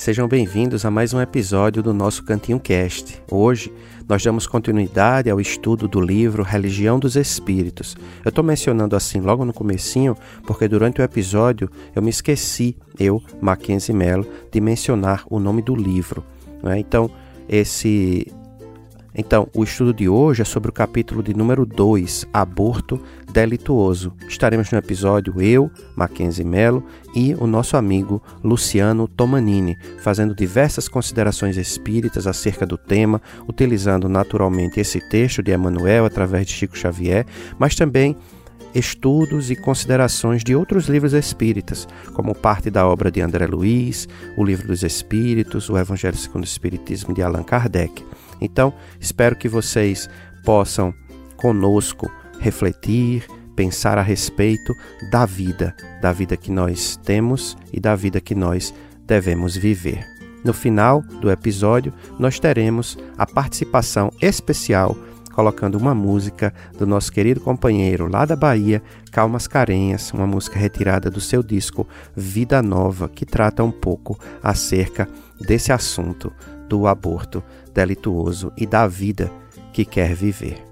Sejam bem-vindos a mais um episódio do nosso Cantinho Cast. Hoje nós damos continuidade ao estudo do livro Religião dos Espíritos. Eu estou mencionando assim logo no comecinho porque durante o episódio eu me esqueci, eu, Mackenzie Mello, de mencionar o nome do livro. Né? Então, esse então, o estudo de hoje é sobre o capítulo de número 2, Aborto Delituoso. Estaremos no episódio eu, Mackenzie Mello e o nosso amigo Luciano Tomanini, fazendo diversas considerações espíritas acerca do tema, utilizando naturalmente esse texto de Emmanuel através de Chico Xavier, mas também estudos e considerações de outros livros espíritas, como parte da obra de André Luiz, o Livro dos Espíritos, o Evangelho segundo o Espiritismo de Allan Kardec. Então, espero que vocês possam conosco refletir, pensar a respeito da vida, da vida que nós temos e da vida que nós devemos viver. No final do episódio, nós teremos a participação especial colocando uma música do nosso querido companheiro lá da Bahia, Calmas Carenhas, uma música retirada do seu disco Vida Nova, que trata um pouco acerca desse assunto do aborto delituoso e da vida que quer viver.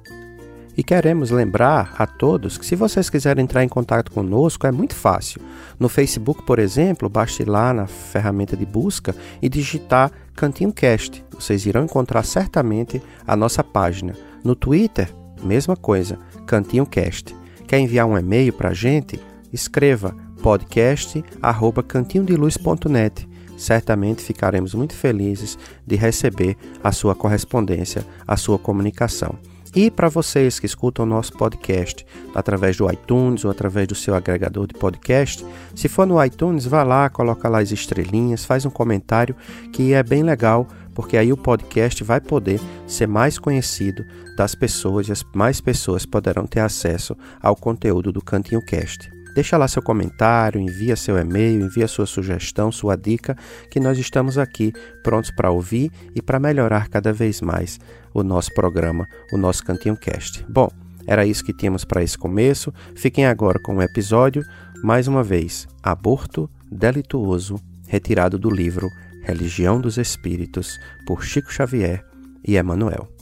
E queremos lembrar a todos que se vocês quiserem entrar em contato conosco é muito fácil. No Facebook, por exemplo, basta ir lá na ferramenta de busca e digitar Cantinho Cast. Vocês irão encontrar certamente a nossa página. No Twitter, mesma coisa, Cantinho Cast. Quer enviar um e-mail para a gente? Escreva podcast@cantinhodeluz.net certamente ficaremos muito felizes de receber a sua correspondência, a sua comunicação. E para vocês que escutam o nosso podcast através do iTunes ou através do seu agregador de podcast, se for no iTunes, vá lá, coloca lá as estrelinhas, faz um comentário que é bem legal, porque aí o podcast vai poder ser mais conhecido das pessoas e as mais pessoas poderão ter acesso ao conteúdo do Cantinho Cast. Deixa lá seu comentário, envia seu e-mail, envia sua sugestão, sua dica, que nós estamos aqui prontos para ouvir e para melhorar cada vez mais o nosso programa, o nosso Cantinho Cast. Bom, era isso que tínhamos para esse começo. Fiquem agora com o episódio, mais uma vez, Aborto Delituoso, retirado do livro Religião dos Espíritos, por Chico Xavier e Emmanuel.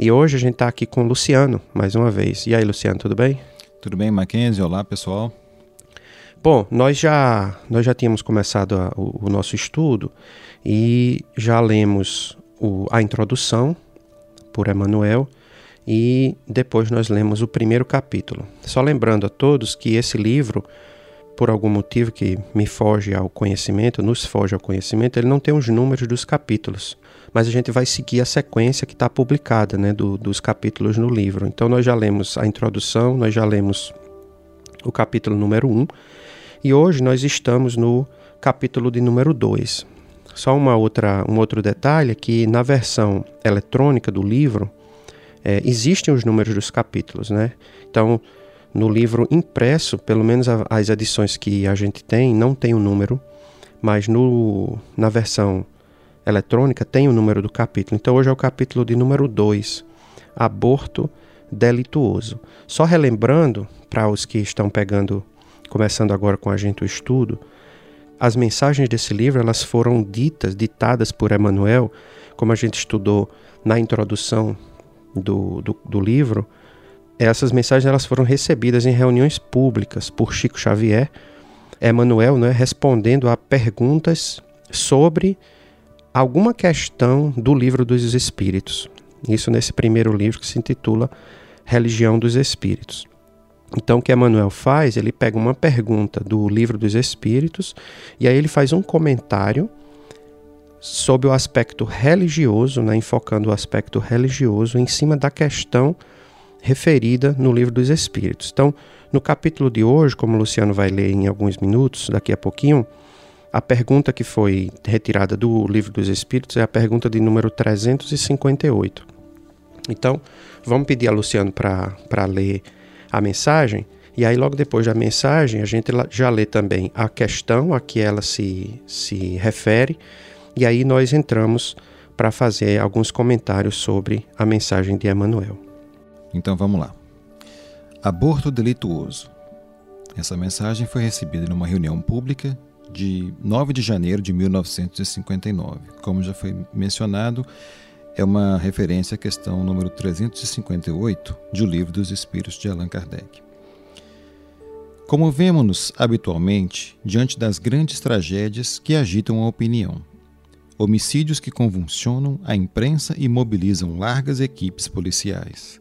E hoje a gente está aqui com o Luciano, mais uma vez. E aí, Luciano, tudo bem? Tudo bem, Mackenzie? Olá, pessoal. Bom, nós já, nós já tínhamos começado a, o, o, nosso estudo e já lemos o, a introdução por Emmanuel e depois nós lemos o primeiro capítulo. Só lembrando a todos que esse livro, por algum motivo que me foge ao conhecimento, nos foge ao conhecimento, ele não tem os números dos capítulos mas a gente vai seguir a sequência que está publicada né, do, dos capítulos no livro. Então nós já lemos a introdução, nós já lemos o capítulo número 1 e hoje nós estamos no capítulo de número 2. Só uma outra, um outro detalhe é que na versão eletrônica do livro é, existem os números dos capítulos, né? Então, no livro impresso, pelo menos as edições que a gente tem, não tem o número, mas no, na versão tem o número do capítulo. Então hoje é o capítulo de número 2, aborto delituoso. Só relembrando para os que estão pegando, começando agora com a gente o estudo, as mensagens desse livro elas foram ditas, ditadas por Emmanuel, como a gente estudou na introdução do, do, do livro. Essas mensagens elas foram recebidas em reuniões públicas por Chico Xavier, Emmanuel, né, respondendo a perguntas sobre alguma questão do livro dos Espíritos. Isso nesse primeiro livro que se intitula Religião dos Espíritos. Então, o que Emmanuel faz? Ele pega uma pergunta do livro dos Espíritos e aí ele faz um comentário sob o aspecto religioso, né, enfocando o aspecto religioso em cima da questão referida no livro dos Espíritos. Então, no capítulo de hoje, como o Luciano vai ler em alguns minutos, daqui a pouquinho, a pergunta que foi retirada do livro dos Espíritos é a pergunta de número 358. Então, vamos pedir a Luciano para ler a mensagem, e aí logo depois da mensagem a gente já lê também a questão a que ela se, se refere, e aí nós entramos para fazer alguns comentários sobre a mensagem de Emmanuel. Então vamos lá. Aborto delituoso. Essa mensagem foi recebida numa reunião pública de 9 de janeiro de 1959. Como já foi mencionado, é uma referência à questão número 358 do Livro dos Espíritos de Allan Kardec. Comovemos-nos habitualmente diante das grandes tragédias que agitam a opinião. Homicídios que convulsionam a imprensa e mobilizam largas equipes policiais.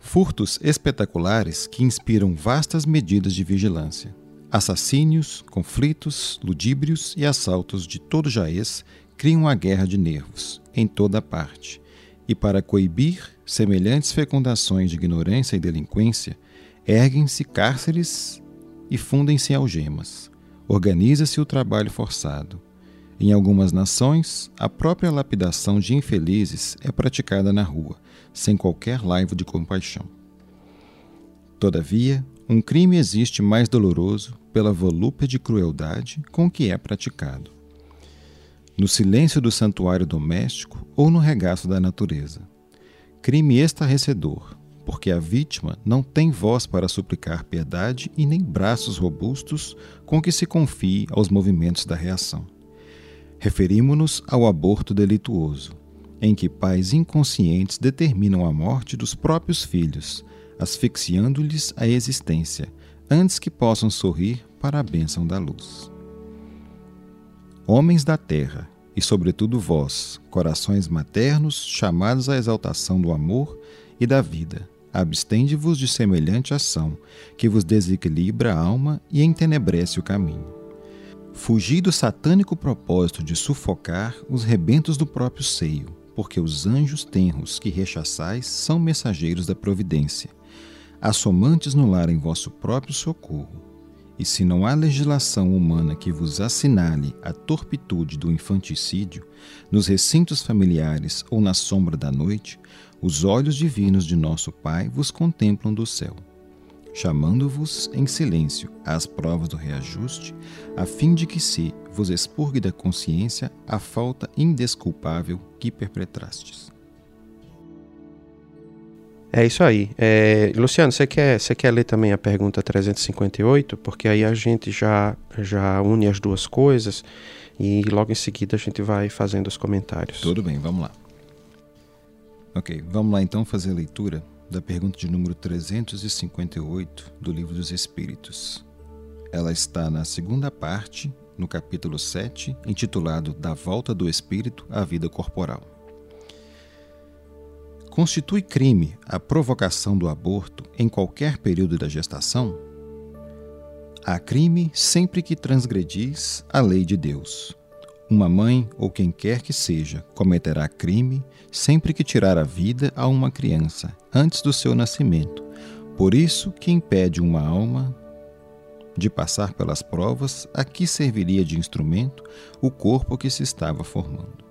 Furtos espetaculares que inspiram vastas medidas de vigilância Assassínios, conflitos, ludíbrios e assaltos de todo jaez criam uma guerra de nervos em toda parte. E para coibir semelhantes fecundações de ignorância e delinquência, erguem-se cárceres e fundem-se algemas. Organiza-se o trabalho forçado. Em algumas nações, a própria lapidação de infelizes é praticada na rua, sem qualquer laivo de compaixão. Todavia, um crime existe mais doloroso pela volúpia de crueldade com que é praticado. No silêncio do santuário doméstico ou no regaço da natureza. Crime estarrecedor, porque a vítima não tem voz para suplicar piedade e nem braços robustos com que se confie aos movimentos da reação. Referimos-nos ao aborto delituoso, em que pais inconscientes determinam a morte dos próprios filhos asfixiando-lhes a existência, antes que possam sorrir para a bênção da luz. Homens da terra, e sobretudo vós, corações maternos, chamados à exaltação do amor e da vida, abstende-vos de semelhante ação, que vos desequilibra a alma e entenebrece o caminho. Fugi do satânico propósito de sufocar os rebentos do próprio seio, porque os anjos tenros que rechaçais são mensageiros da providência, assomantes no lar em vosso próprio socorro. E se não há legislação humana que vos assinale a torpitude do infanticídio, nos recintos familiares ou na sombra da noite, os olhos divinos de nosso Pai vos contemplam do céu, chamando-vos em silêncio às provas do reajuste, a fim de que se vos expurgue da consciência a falta indesculpável que perpetrastes. É isso aí. É, Luciano, você quer, você quer ler também a pergunta 358? Porque aí a gente já, já une as duas coisas e logo em seguida a gente vai fazendo os comentários. Tudo bem, vamos lá. Ok, vamos lá então fazer a leitura da pergunta de número 358 do Livro dos Espíritos. Ela está na segunda parte, no capítulo 7, intitulado Da Volta do Espírito à Vida Corporal. Constitui crime a provocação do aborto em qualquer período da gestação? Há crime sempre que transgredis a lei de Deus. Uma mãe ou quem quer que seja cometerá crime sempre que tirar a vida a uma criança antes do seu nascimento. Por isso que impede uma alma de passar pelas provas a que serviria de instrumento o corpo que se estava formando.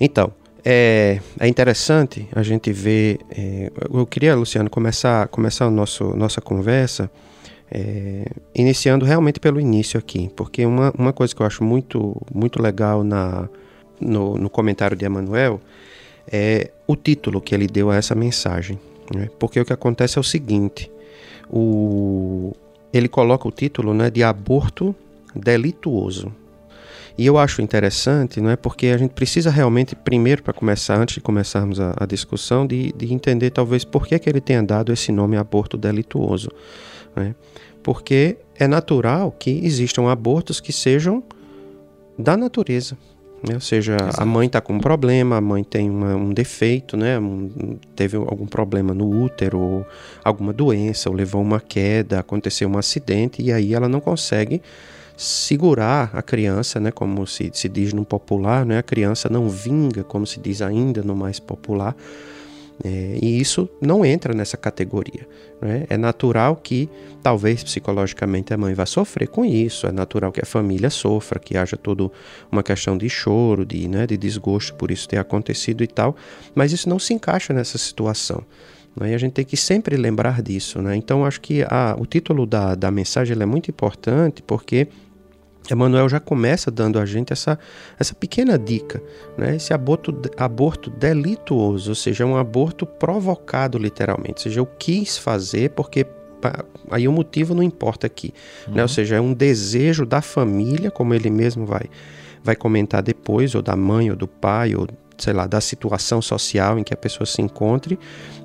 Então, é, é interessante a gente ver. É, eu queria, Luciano, começar, começar a nosso, nossa conversa é, iniciando realmente pelo início aqui, porque uma, uma coisa que eu acho muito, muito legal na, no, no comentário de Emanuel é o título que ele deu a essa mensagem. Né? Porque o que acontece é o seguinte: o, ele coloca o título né, de aborto delituoso. E eu acho interessante, não é, porque a gente precisa realmente, primeiro, para começar, antes de começarmos a, a discussão, de, de, entender talvez por que, que ele tenha dado esse nome aborto delituoso. Né? Porque é natural que existam abortos que sejam da natureza. Né? Ou seja, Exato. a mãe está com um problema, a mãe tem uma, um defeito, né? Um, teve algum problema no útero, ou alguma doença, ou levou uma queda, aconteceu um acidente, e aí ela não consegue segurar a criança, né, como se, se diz no popular, né, a criança não vinga, como se diz ainda no mais popular, é, e isso não entra nessa categoria. Né? É natural que, talvez psicologicamente, a mãe vá sofrer com isso, é natural que a família sofra, que haja toda uma questão de choro, de, né, de desgosto por isso ter acontecido e tal, mas isso não se encaixa nessa situação. Né? E a gente tem que sempre lembrar disso. Né? Então, acho que a, o título da, da mensagem é muito importante porque Emmanuel já começa dando a gente essa, essa pequena dica, né? esse aborto, aborto delituoso, ou seja, um aborto provocado literalmente, ou seja, eu quis fazer porque aí o motivo não importa aqui, uhum. né? ou uhum. seja, é um desejo da família, como ele mesmo vai, vai comentar depois, ou da mãe, ou do pai, ou sei lá, da situação social em que a pessoa se encontre,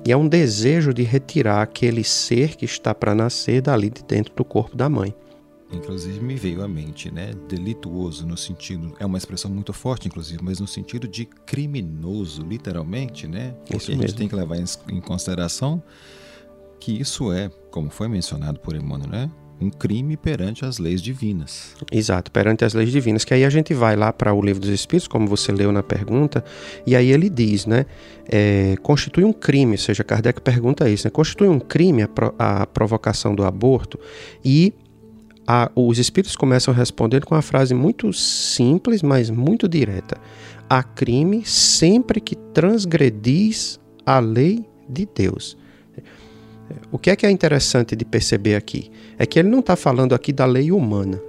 e é um desejo de retirar aquele ser que está para nascer dali de dentro do corpo da mãe. Inclusive me veio à mente, né? Delituoso no sentido, é uma expressão muito forte, inclusive, mas no sentido de criminoso, literalmente, né? Porque isso a gente tem que levar em consideração que isso é, como foi mencionado por Emmanuel, né? um crime perante as leis divinas. Exato, perante as leis divinas. Que aí a gente vai lá para o livro dos Espíritos, como você leu na pergunta, e aí ele diz, né? É, constitui um crime, ou seja, Kardec pergunta isso, né? Constitui um crime a, pro, a provocação do aborto e a, os espíritos começam a responder com uma frase muito simples, mas muito direta. Há crime sempre que transgredis a lei de Deus. O que é que é interessante de perceber aqui? É que ele não está falando aqui da lei humana.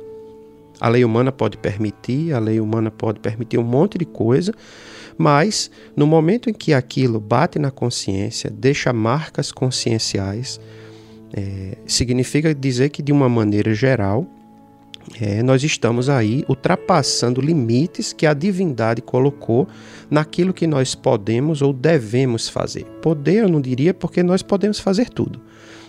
A lei humana pode permitir, a lei humana pode permitir um monte de coisa, mas no momento em que aquilo bate na consciência, deixa marcas conscienciais, é, significa dizer que, de uma maneira geral, é, nós estamos aí ultrapassando limites que a divindade colocou naquilo que nós podemos ou devemos fazer. Poder, eu não diria, porque nós podemos fazer tudo.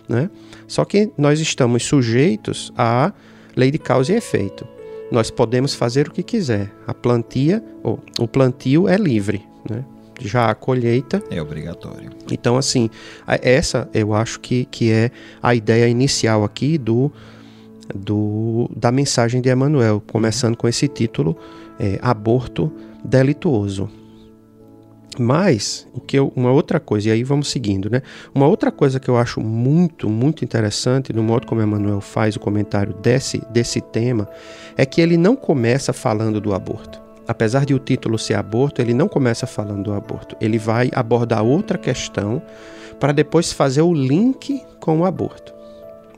Né? Só que nós estamos sujeitos à lei de causa e efeito. Nós podemos fazer o que quiser. A plantia, ou, o plantio é livre. Né? Já a colheita. É obrigatório. Então, assim, essa eu acho que, que é a ideia inicial aqui do, do da mensagem de Emmanuel, começando com esse título, é, Aborto Delituoso. Mas, o que eu, uma outra coisa, e aí vamos seguindo, né? Uma outra coisa que eu acho muito, muito interessante no modo como Emmanuel faz o comentário desse, desse tema, é que ele não começa falando do aborto apesar de o título ser aborto, ele não começa falando do aborto. Ele vai abordar outra questão para depois fazer o link com o aborto.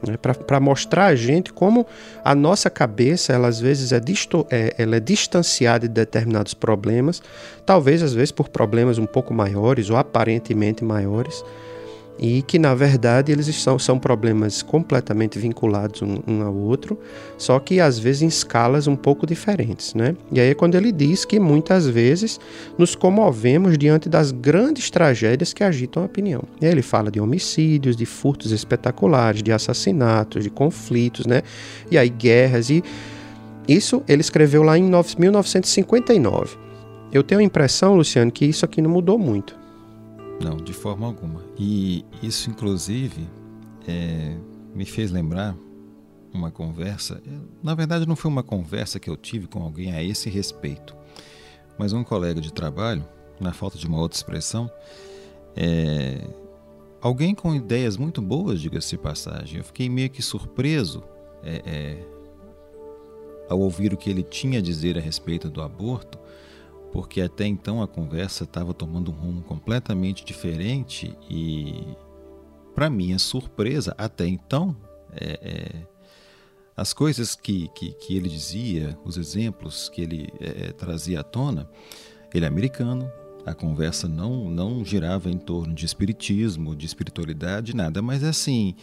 Né? Para mostrar a gente como a nossa cabeça, ela às vezes é, disto, é, ela é distanciada de determinados problemas, talvez às vezes por problemas um pouco maiores ou aparentemente maiores, e que na verdade eles são, são problemas completamente vinculados um, um, ao outro, só que às vezes em escalas um pouco diferentes, né? E aí é quando ele diz que muitas vezes nos comovemos diante das grandes tragédias que agitam a opinião. E aí ele fala de homicídios, de furtos espetaculares, de assassinatos, de conflitos, né? E aí guerras e isso ele escreveu lá em 1959. Eu tenho a impressão, Luciano, que isso aqui não mudou muito. Não, de forma alguma. E isso, inclusive, é, me fez lembrar uma conversa. Na verdade, não foi uma conversa que eu tive com alguém a esse respeito, mas um colega de trabalho, na falta de uma outra expressão, é, alguém com ideias muito boas, diga-se de passagem. Eu fiquei meio que surpreso é, é, ao ouvir o que ele tinha a dizer a respeito do aborto porque até então a conversa estava tomando um rumo completamente diferente e, para minha surpresa, até então, é, é, as coisas que, que, que, ele dizia, os exemplos que ele é, é, trazia à tona, ele é americano, a conversa não, não girava em torno de espiritismo, de espiritualidade, nada, mas assim,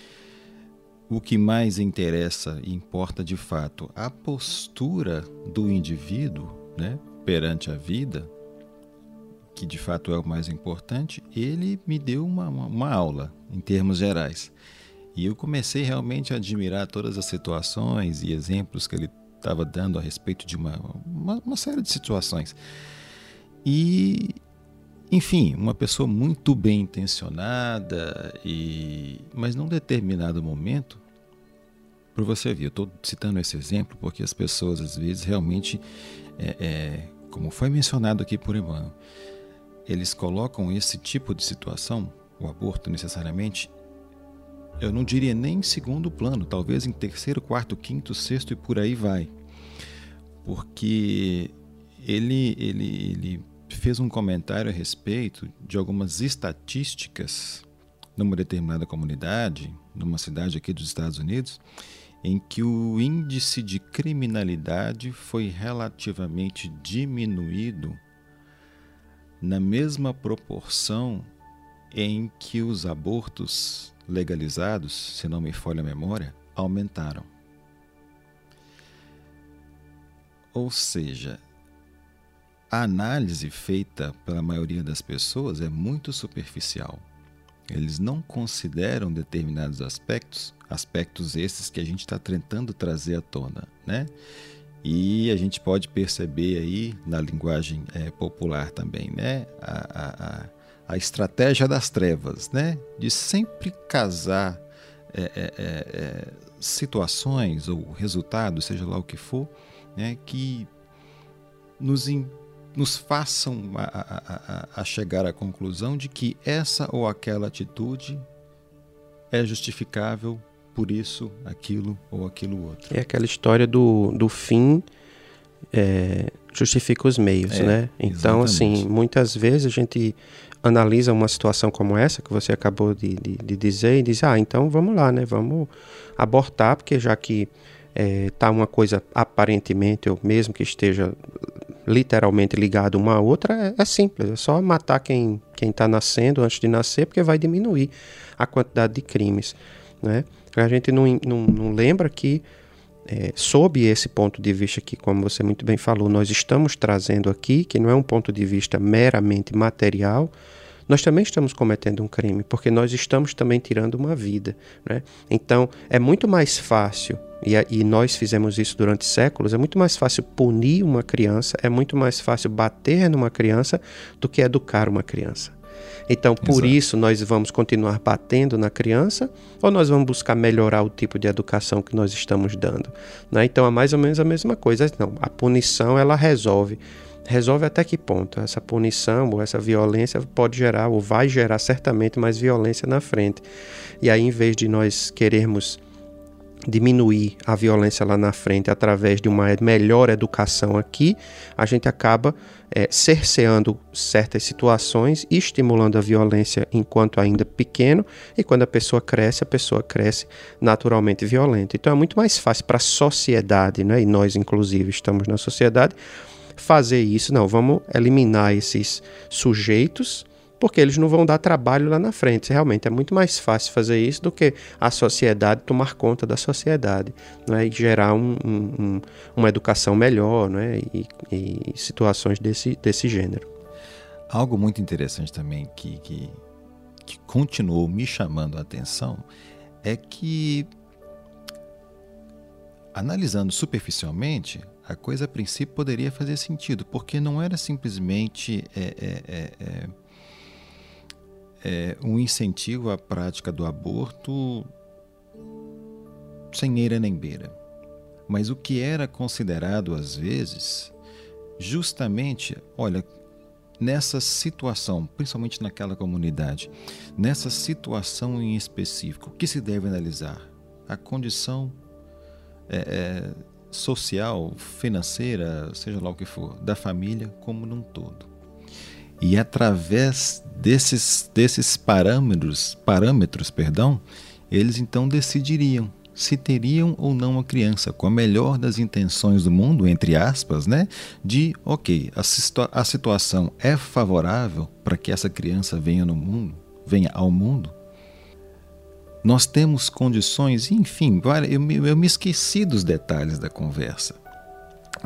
o que mais interessa e importa de fato, a postura do indivíduo, né? Perante a vida, que de fato é o mais importante, ele me deu uma, uma, uma aula, em termos gerais. E eu comecei realmente a admirar todas as situações e exemplos que ele estava dando a respeito de uma, uma, uma, série de situações. E, enfim, uma pessoa muito bem intencionada, e, mas num determinado momento, para você ver. Eu estou citando esse exemplo porque as pessoas às vezes realmente, é, é, como foi mencionado aqui por Emmanuel, eles colocam esse tipo de situação, o aborto necessariamente, eu não diria nem em segundo plano, talvez em terceiro, quarto, quinto, sexto e por aí vai. Porque ele, ele, ele fez um comentário a respeito de algumas estatísticas numa determinada comunidade, numa cidade aqui dos Estados Unidos, em que o índice de criminalidade foi relativamente diminuído na mesma proporção em que os abortos legalizados, se não me falha a memória, aumentaram. Ou seja, a análise feita pela maioria das pessoas é muito superficial. Eles não consideram determinados aspectos, aspectos esses que a gente está tentando trazer à tona, né? E a gente pode perceber aí na linguagem é, popular também, né? A, a, a, estratégia das trevas, né? De sempre casar é, é, é, é situações ou resultados, seja lá o que for, né? Que nos nos façam a, a, a, chegar à conclusão de que essa ou aquela atitude é justificável por isso, aquilo ou aquilo outro. É aquela história do, do fim é, justifica os meios, é, né? Então, assim, exatamente. assim, muitas vezes a gente analisa uma situação como essa que você acabou de, de, de dizer e diz, ah, então vamos lá, né? Vamos abortar, porque já que está é, uma coisa aparentemente, ou mesmo que esteja literalmente ligado uma à outra, é, é simples. É só matar quem está nascendo antes de nascer, porque vai diminuir a quantidade de crimes. Né? A gente não, não, não lembra que, é, sob esse ponto de vista que, como você muito bem falou, nós estamos trazendo aqui, que não é um ponto de vista meramente material, nós também estamos cometendo um crime, porque nós estamos também tirando uma vida. Né? Então, é muito mais fácil, e, e nós fizemos isso durante séculos, é muito mais fácil punir uma criança, é muito mais fácil bater numa criança do que educar uma criança. Então, por Exato. isso, nós vamos continuar batendo na criança ou nós vamos buscar melhorar o tipo de educação que nós estamos dando? Né? Então, é mais ou menos a mesma coisa. Não, a punição, ela resolve resolve até que ponto essa punição ou essa violência pode gerar ou vai gerar certamente mais violência na frente. E aí, em vez de nós querermos diminuir a violência lá na frente através de uma melhor educação aqui, a gente acaba é, cerceando certas situações, estimulando a violência enquanto ainda pequeno, e quando a pessoa cresce, a pessoa cresce naturalmente violenta. Então é muito mais fácil para a sociedade, né? e nós, inclusive, estamos na sociedade, fazer isso. Não, vamos eliminar esses sujeitos porque eles não vão dar trabalho lá na frente. Realmente é muito mais fácil fazer isso do que a sociedade tomar conta da sociedade né? e gerar um, um, uma educação melhor né? e, e, situações desse, desse gênero. Algo muito interessante também que, que, que continuou me chamando a atenção é que, analisando superficialmente, a coisa a princípio poderia fazer sentido, porque não era simplesmente é, é, é, é, é um incentivo à prática do aborto sem eira nem beira. Mas o que era considerado às vezes, justamente, olha, nessa situação, principalmente naquela comunidade, nessa situação em específico, o que se deve analisar? A condição é, é, social, financeira, seja lá o que for, da família como num todo. E através desses, desses parâmetros, parâmetros, perdão, eles então decidiriam se teriam ou não a criança, com a melhor das intenções do mundo, entre aspas, né? De, ok, a, situa a situação é favorável para que essa criança venha no mundo, venha ao mundo, nós temos condições, enfim, eu eu me esqueci dos detalhes da conversa.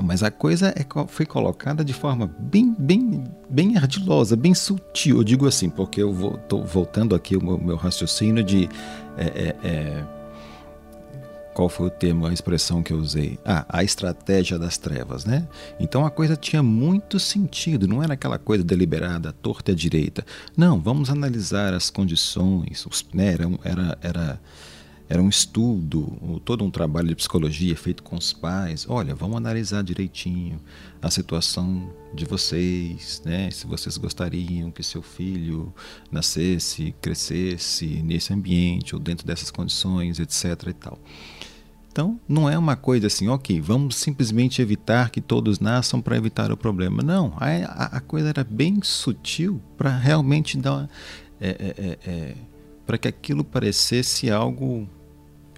Mas a coisa é, foi colocada de forma bem, bem, bem ardilosa, bem sutil. Eu digo assim, porque eu estou voltando aqui o meu, meu raciocínio de é, é, é, qual foi o termo, a expressão que eu usei? Ah, a estratégia das trevas, né? Então a coisa tinha muito sentido, não era aquela coisa deliberada, torta à direita. Não, vamos analisar as condições, os, né, era, era, era era um estudo, todo um trabalho de psicologia feito com os pais. Olha, vamos analisar direitinho a situação de vocês, né? Se vocês gostariam que seu filho nascesse, crescesse nesse ambiente ou dentro dessas condições, etc. e tal. Então, não é uma coisa assim, ok, vamos simplesmente evitar que todos nasçam para evitar o problema. Não, a, a, coisa era bem sutil para realmente dar. É, é, é, é para que aquilo parecesse algo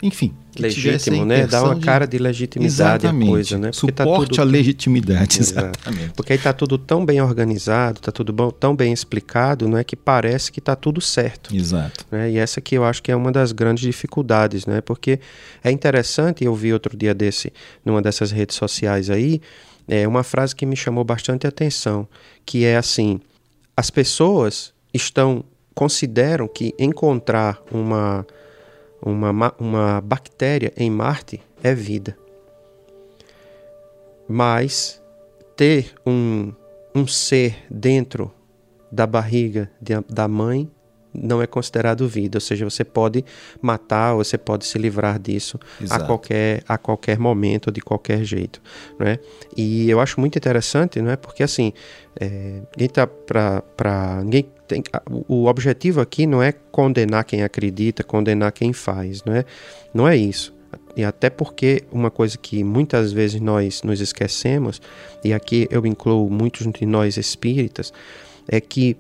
enfim, legítimo, né? Dá uma cara de legitimidade à coisa, né? Porque tá Suporte tá tudo... à legitimidade, exatamente. Porque aí está tudo tão bem organizado, está tudo bom, tão bem explicado, não é que parece que está tudo certo. Exato. Né? E essa que eu acho que é uma das grandes dificuldades, né? Porque é interessante, eu vi outro dia desse, numa dessas redes sociais aí, é uma frase que me chamou bastante atenção, que é assim: as pessoas estão consideram que encontrar uma uma, uma bactéria em Marte é vida. Mas ter um, um ser dentro da barriga de, da mãe não é considerado vida, ou seja, você pode matar, você pode se livrar disso a qualquer, a qualquer momento, de qualquer jeito, não é? E eu acho muito interessante, não é? Porque assim, é, ninguém tá para ninguém tem, o objetivo aqui não é condenar quem acredita, condenar quem faz, não é? Não é isso. E até porque uma coisa que muitas vezes nós nos esquecemos, e aqui eu incluo muitos de nós espíritas, é que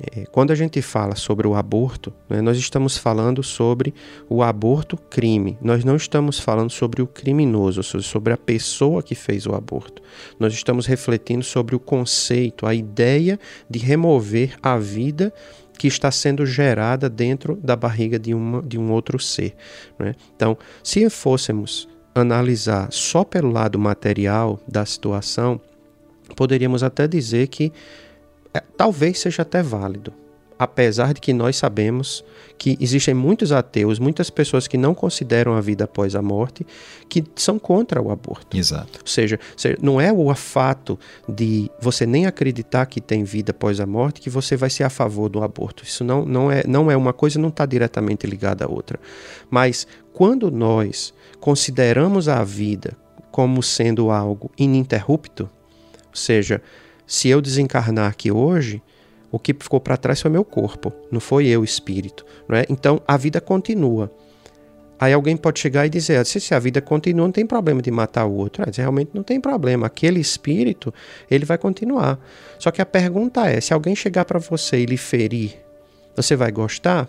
é, quando a gente fala sobre o aborto, né, nós estamos falando sobre o aborto crime. Nós não estamos falando sobre o criminoso, sobre a pessoa que fez o aborto. Nós estamos refletindo sobre o conceito, a ideia de remover a vida que está sendo gerada dentro da barriga de, uma, de um outro ser. Né? Então, se fôssemos analisar só pelo lado material da situação, poderíamos até dizer que talvez seja até válido, apesar de que nós sabemos que existem muitos ateus, muitas pessoas que não consideram a vida após a morte, que são contra o aborto. Exato. Ou seja, não é o fato de você nem acreditar que tem vida após a morte que você vai ser a favor do aborto. Isso não, não, é, não é uma coisa, não está diretamente ligada à outra. Mas quando nós consideramos a vida como sendo algo ininterrupto, ou seja, se eu desencarnar aqui hoje, o que ficou para trás foi meu corpo, não foi eu, espírito. Não é? Então a vida continua. Aí alguém pode chegar e dizer: se a vida continua, não tem problema de matar o outro. Ah, realmente não tem problema. Aquele espírito, ele vai continuar. Só que a pergunta é: se alguém chegar para você e lhe ferir, você vai gostar?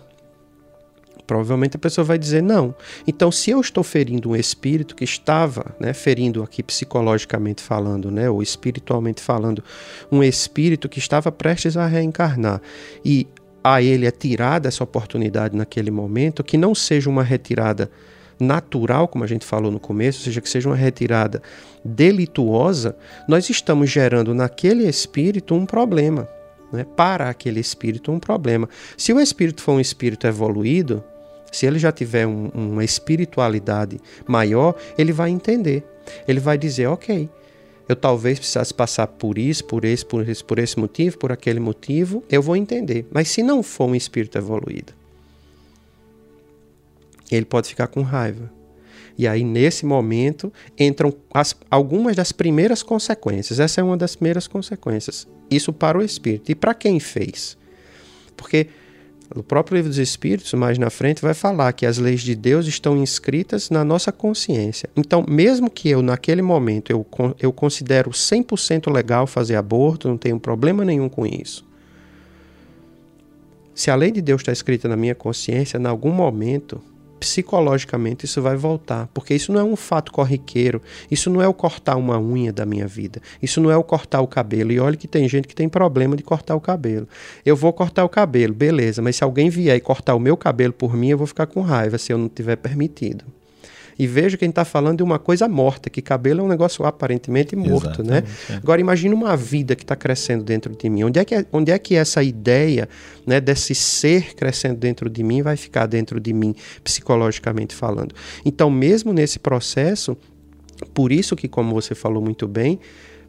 Provavelmente a pessoa vai dizer não. Então, se eu estou ferindo um espírito que estava, né, ferindo aqui psicologicamente falando, né, ou espiritualmente falando, um espírito que estava prestes a reencarnar, e a ele é tirada essa oportunidade naquele momento, que não seja uma retirada natural, como a gente falou no começo, ou seja, que seja uma retirada delituosa, nós estamos gerando naquele espírito um problema. Né? Para aquele espírito, um problema. Se o espírito for um espírito evoluído, se ele já tiver um, uma espiritualidade maior, ele vai entender. Ele vai dizer, ok, eu talvez precisasse passar por isso, por esse, por esse, por esse motivo, por aquele motivo, eu vou entender. Mas se não for um espírito evoluído, ele pode ficar com raiva. E aí, nesse momento, entram as, algumas das primeiras consequências. Essa é uma das primeiras consequências. Isso para o espírito. E para quem fez? Porque o próprio livro dos Espíritos, mais na frente, vai falar que as leis de Deus estão inscritas na nossa consciência. Então, mesmo que eu, naquele momento, eu, eu considero 100% legal fazer aborto, não tenho problema nenhum com isso. Se a lei de Deus está escrita na minha consciência, em algum momento psicologicamente isso vai voltar, porque isso não é um fato corriqueiro, isso não é o cortar uma unha da minha vida, isso não é o cortar o cabelo. E olha que tem gente que tem problema de cortar o cabelo. Eu vou cortar o cabelo, beleza, mas se alguém vier e cortar o meu cabelo por mim, eu vou ficar com raiva se eu não tiver permitido. E veja que a gente está falando de uma coisa morta, que cabelo é um negócio aparentemente morto, né? Exatamente, né? É. Agora imagine uma vida que está crescendo dentro de mim. Onde é, que, é, onde é que essa ideia né, desse ser crescendo dentro de mim vai ficar dentro de mim, psicologicamente falando? Então, mesmo nesse processo, por isso que, como você falou muito bem,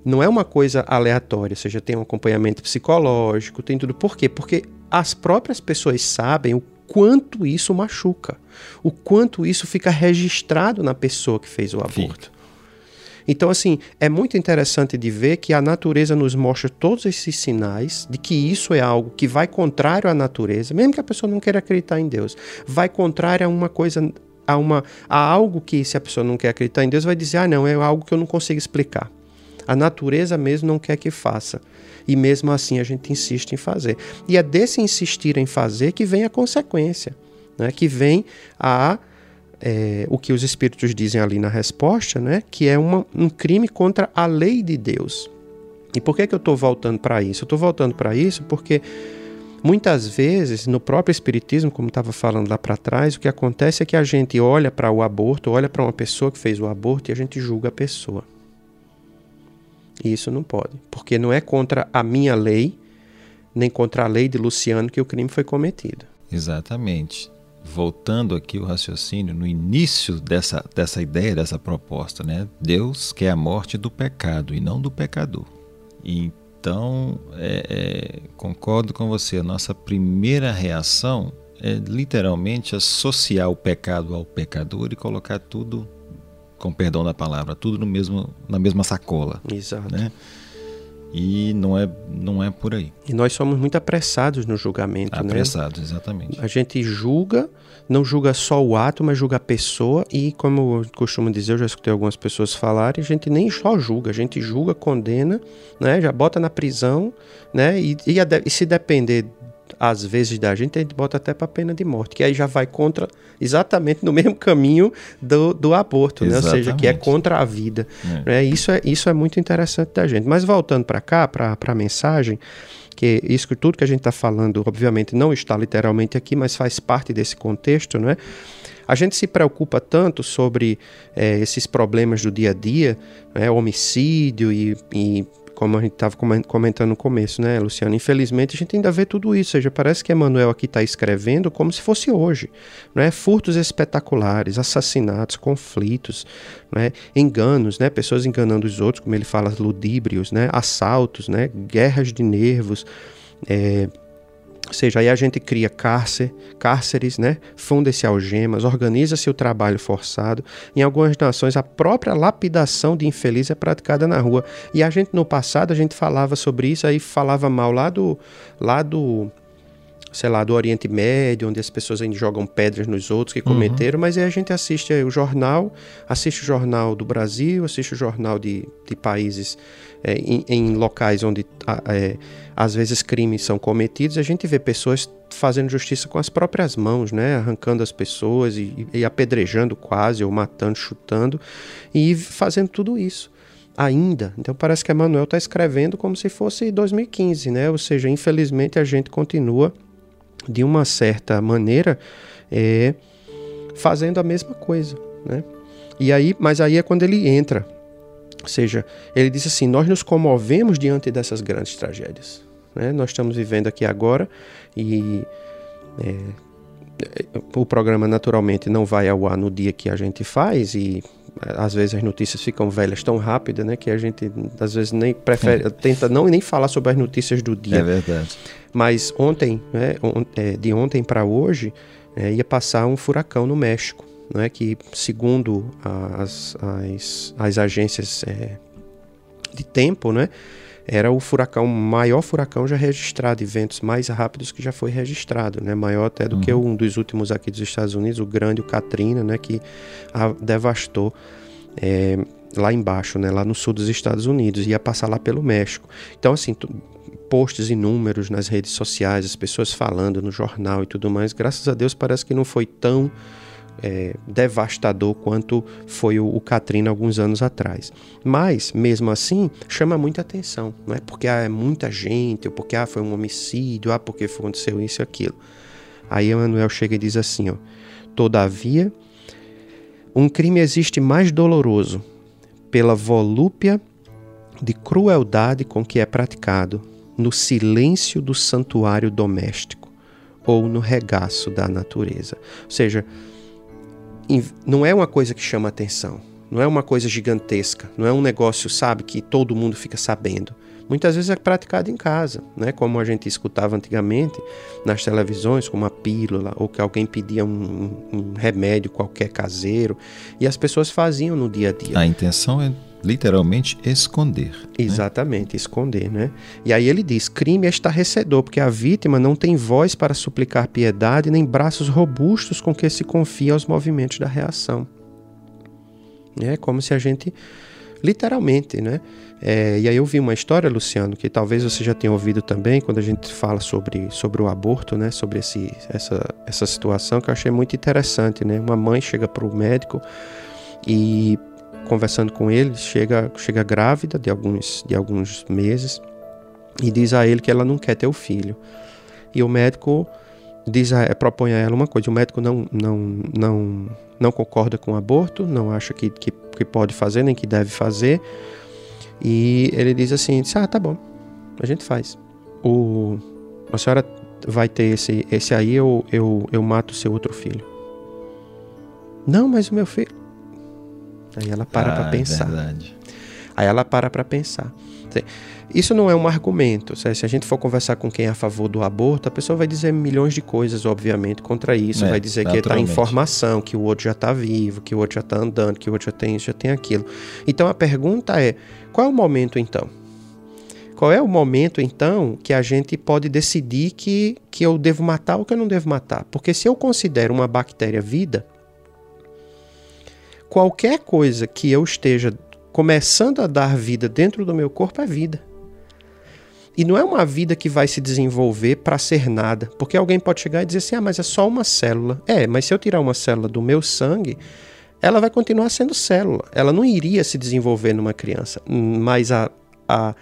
não é uma coisa aleatória, ou seja, tem um acompanhamento psicológico, tem tudo. Por quê? Porque as próprias pessoas sabem o quanto isso machuca, o quanto isso fica registrado na pessoa que fez o aborto. Fica. Então, assim, é muito interessante de ver que a natureza nos mostra todos esses sinais de que isso é algo que vai contrário à natureza, mesmo que a pessoa não queira acreditar em Deus, vai contrário a uma coisa, a, uma, a algo que, se a pessoa não quer acreditar em Deus, vai dizer: ah, não, é algo que eu não consigo explicar. A natureza mesmo não quer que faça. E mesmo assim a gente insiste em fazer. E é desse insistir em fazer que vem a consequência, né? que vem a é, o que os espíritos dizem ali na resposta, né? que é uma, um crime contra a lei de Deus. E por que, que eu estou voltando para isso? Eu estou voltando para isso porque muitas vezes, no próprio Espiritismo, como estava falando lá para trás, o que acontece é que a gente olha para o aborto, olha para uma pessoa que fez o aborto e a gente julga a pessoa. Isso não pode, porque não é contra a minha lei, nem contra a lei de Luciano que o crime foi cometido. Exatamente voltando aqui o raciocínio no início dessa, dessa ideia, dessa proposta, né? Deus quer a morte do pecado e não do pecador. Então, é, é, concordo com você, a nossa primeira reação é literalmente associar o pecado ao pecador e colocar tudo, com perdão da palavra, tudo no mesmo, na mesma sacola. Exato. Né? E não é, não é por aí. E nós somos muito apressados no julgamento, apressados, né? exatamente. A gente julga, não julga só o ato, mas julga a pessoa. E como eu costumo dizer, eu já escutei algumas pessoas falarem, a gente nem só julga, a gente julga, condena, né? Já bota na prisão, né? E, e, e se depender às vezes da gente, a gente bota até para pena de morte, que aí já vai contra, exatamente no mesmo caminho do, do aborto, né? ou seja, que é contra a vida. É. Né? Isso, é, isso é muito interessante da gente. Mas voltando para cá, para a mensagem, que isso tudo que a gente está falando, obviamente, não está literalmente aqui, mas faz parte desse contexto, não é? A gente se preocupa tanto sobre é, esses problemas do dia a dia, né, homicídio e, e como a gente estava comentando no começo, né, Luciano? Infelizmente a gente ainda vê tudo isso, ou seja, parece que Emmanuel aqui está escrevendo como se fosse hoje, né? Furtos espetaculares, assassinatos, conflitos, né? Enganos, né? Pessoas enganando os outros, como ele fala, ludíbrios, né? Assaltos, né? Guerras de nervos, é, ou seja, aí a gente cria cárcer, cárceres, né? funda-se algemas, organiza-se o trabalho forçado. Em algumas nações, a própria lapidação de infeliz é praticada na rua. E a gente, no passado, a gente falava sobre isso, aí falava mal lá do, lá do sei lá, do Oriente Médio, onde as pessoas ainda jogam pedras nos outros que uhum. cometeram, uhum. mas aí a gente assiste o jornal, assiste o jornal do Brasil, assiste o jornal de, de países é, em, em, locais onde é, às vezes crimes são cometidos, a gente vê pessoas fazendo justiça com as próprias mãos, né? arrancando as pessoas e, e apedrejando quase, ou matando, chutando, e fazendo tudo isso ainda. Então parece que Emmanuel está escrevendo como se fosse 2015, né? Ou seja, infelizmente a gente continua de uma certa maneira, é, fazendo a mesma coisa, né? E aí, mas aí é quando ele entra, ou seja, ele diz assim: nós nos comovemos diante dessas grandes tragédias, né? Nós estamos vivendo aqui agora e é, o programa naturalmente não vai ao ar no dia que a gente faz e às vezes as notícias ficam velhas tão rápido, né, que a gente às vezes nem prefere, tenta não nem falar sobre as notícias do dia. É verdade. Mas ontem, né, é, de ontem para hoje, é, ia passar um furacão no México, né, que segundo as, as, as agências é, de tempo, né, era o furacão, maior furacão já registrado, e ventos mais rápidos que já foi registrado, né? Maior até do uhum. que um dos últimos aqui dos Estados Unidos, o grande, o Katrina, né? Que a, devastou é, lá embaixo, né? Lá no sul dos Estados Unidos, ia passar lá pelo México. Então, assim, posts inúmeros nas redes sociais, as pessoas falando no jornal e tudo mais. Graças a Deus parece que não foi tão é, devastador quanto foi o, o Katrina alguns anos atrás. Mas, mesmo assim, chama muita atenção. Não é porque ah, é muita gente, ou porque ah, foi um homicídio, ah, porque aconteceu isso e aquilo. Aí Emmanuel chega e diz assim: ó, Todavia, um crime existe mais doloroso pela volúpia de crueldade com que é praticado no silêncio do santuário doméstico ou no regaço da natureza. Ou seja, não é uma coisa que chama atenção, não é uma coisa gigantesca, não é um negócio, sabe, que todo mundo fica sabendo. muitas vezes é praticado em casa, né? como a gente escutava antigamente nas televisões, como a pílula, ou que alguém pedia um, um remédio qualquer caseiro, e as pessoas faziam no dia a dia. A intenção é literalmente esconder. Né? Exatamente, né? esconder, né? E aí ele diz: crime é estarrecedor, porque a vítima não tem voz para suplicar piedade, nem braços robustos com que se confia aos movimentos da reação. É como se a gente, literalmente, né? É, e aí eu vi uma história, Luciano, que talvez você já tenha ouvido também, quando a gente fala sobre, sobre o aborto, né? Sobre esse, essa, essa situação que eu achei muito interessante, né? Uma mãe chega para o médico e conversando com ele, chega, chega grávida de alguns, de alguns meses e diz a ele que ela não quer ter o filho. E o médico diz a, propõe a ela uma coisa: o médico não, não, não, não concorda com o aborto, não acha que, que, que pode fazer nem que deve fazer. E ele diz assim: diz, Ah, tá bom, a gente faz. O, a senhora vai ter esse, esse aí, eu, eu, eu mato seu outro filho. Não, mas o meu filho. Aí ela para ah, para pensar. É Aí ela para para pensar. Isso não é um argumento. Se a gente for conversar com quem é a favor do aborto, a pessoa vai dizer milhões de coisas, obviamente, contra isso. É, vai dizer que está em formação, que o outro já está vivo, que o outro já está andando, que o outro já tem isso, já tem aquilo. Então a pergunta é: qual é o momento então? Qual é o momento então que a gente pode decidir que, que eu devo matar ou que eu não devo matar? Porque se eu considero uma bactéria vida, qualquer coisa que eu esteja começando a dar vida dentro do meu corpo é vida. E não é uma vida que vai se desenvolver para ser nada. Porque alguém pode chegar e dizer assim: ah, mas é só uma célula. É, mas se eu tirar uma célula do meu sangue, ela vai continuar sendo célula. Ela não iria se desenvolver numa criança. Mas a, a,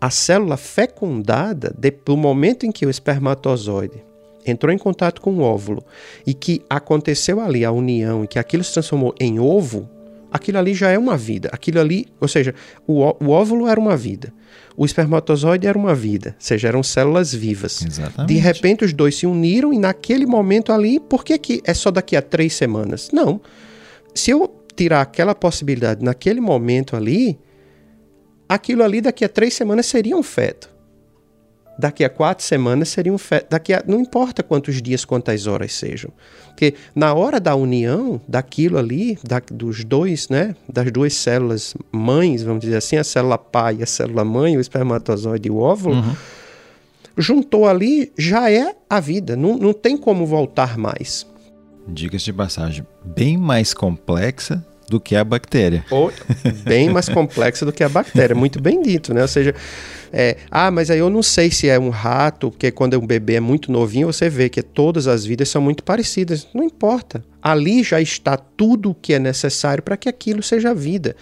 a célula fecundada, do momento em que o espermatozoide entrou em contato com o óvulo e que aconteceu ali a união e que aquilo se transformou em ovo, aquilo ali já é uma vida. Aquilo ali, ou seja, o, o óvulo era uma vida. O espermatozoide era uma vida, ou seja, eram células vivas. Exatamente. De repente os dois se uniram e naquele momento ali, por que, que é só daqui a três semanas? Não. Se eu tirar aquela possibilidade naquele momento ali, aquilo ali daqui a três semanas seria um feto daqui a quatro semanas seria um fe... daqui a... não importa quantos dias, quantas horas sejam, porque na hora da união daquilo ali, da... dos dois, né, das duas células mães, vamos dizer assim, a célula pai e a célula mãe, o espermatozoide e o óvulo, uhum. juntou ali já é a vida, não, não tem como voltar mais. Dicas de passagem bem mais complexa do que a bactéria. Ou bem mais complexa do que a bactéria, muito bem dito, né? Ou seja, é, ah, mas aí eu não sei se é um rato, porque quando um bebê é muito novinho, você vê que todas as vidas são muito parecidas. Não importa. Ali já está tudo o que é necessário para que aquilo seja vida.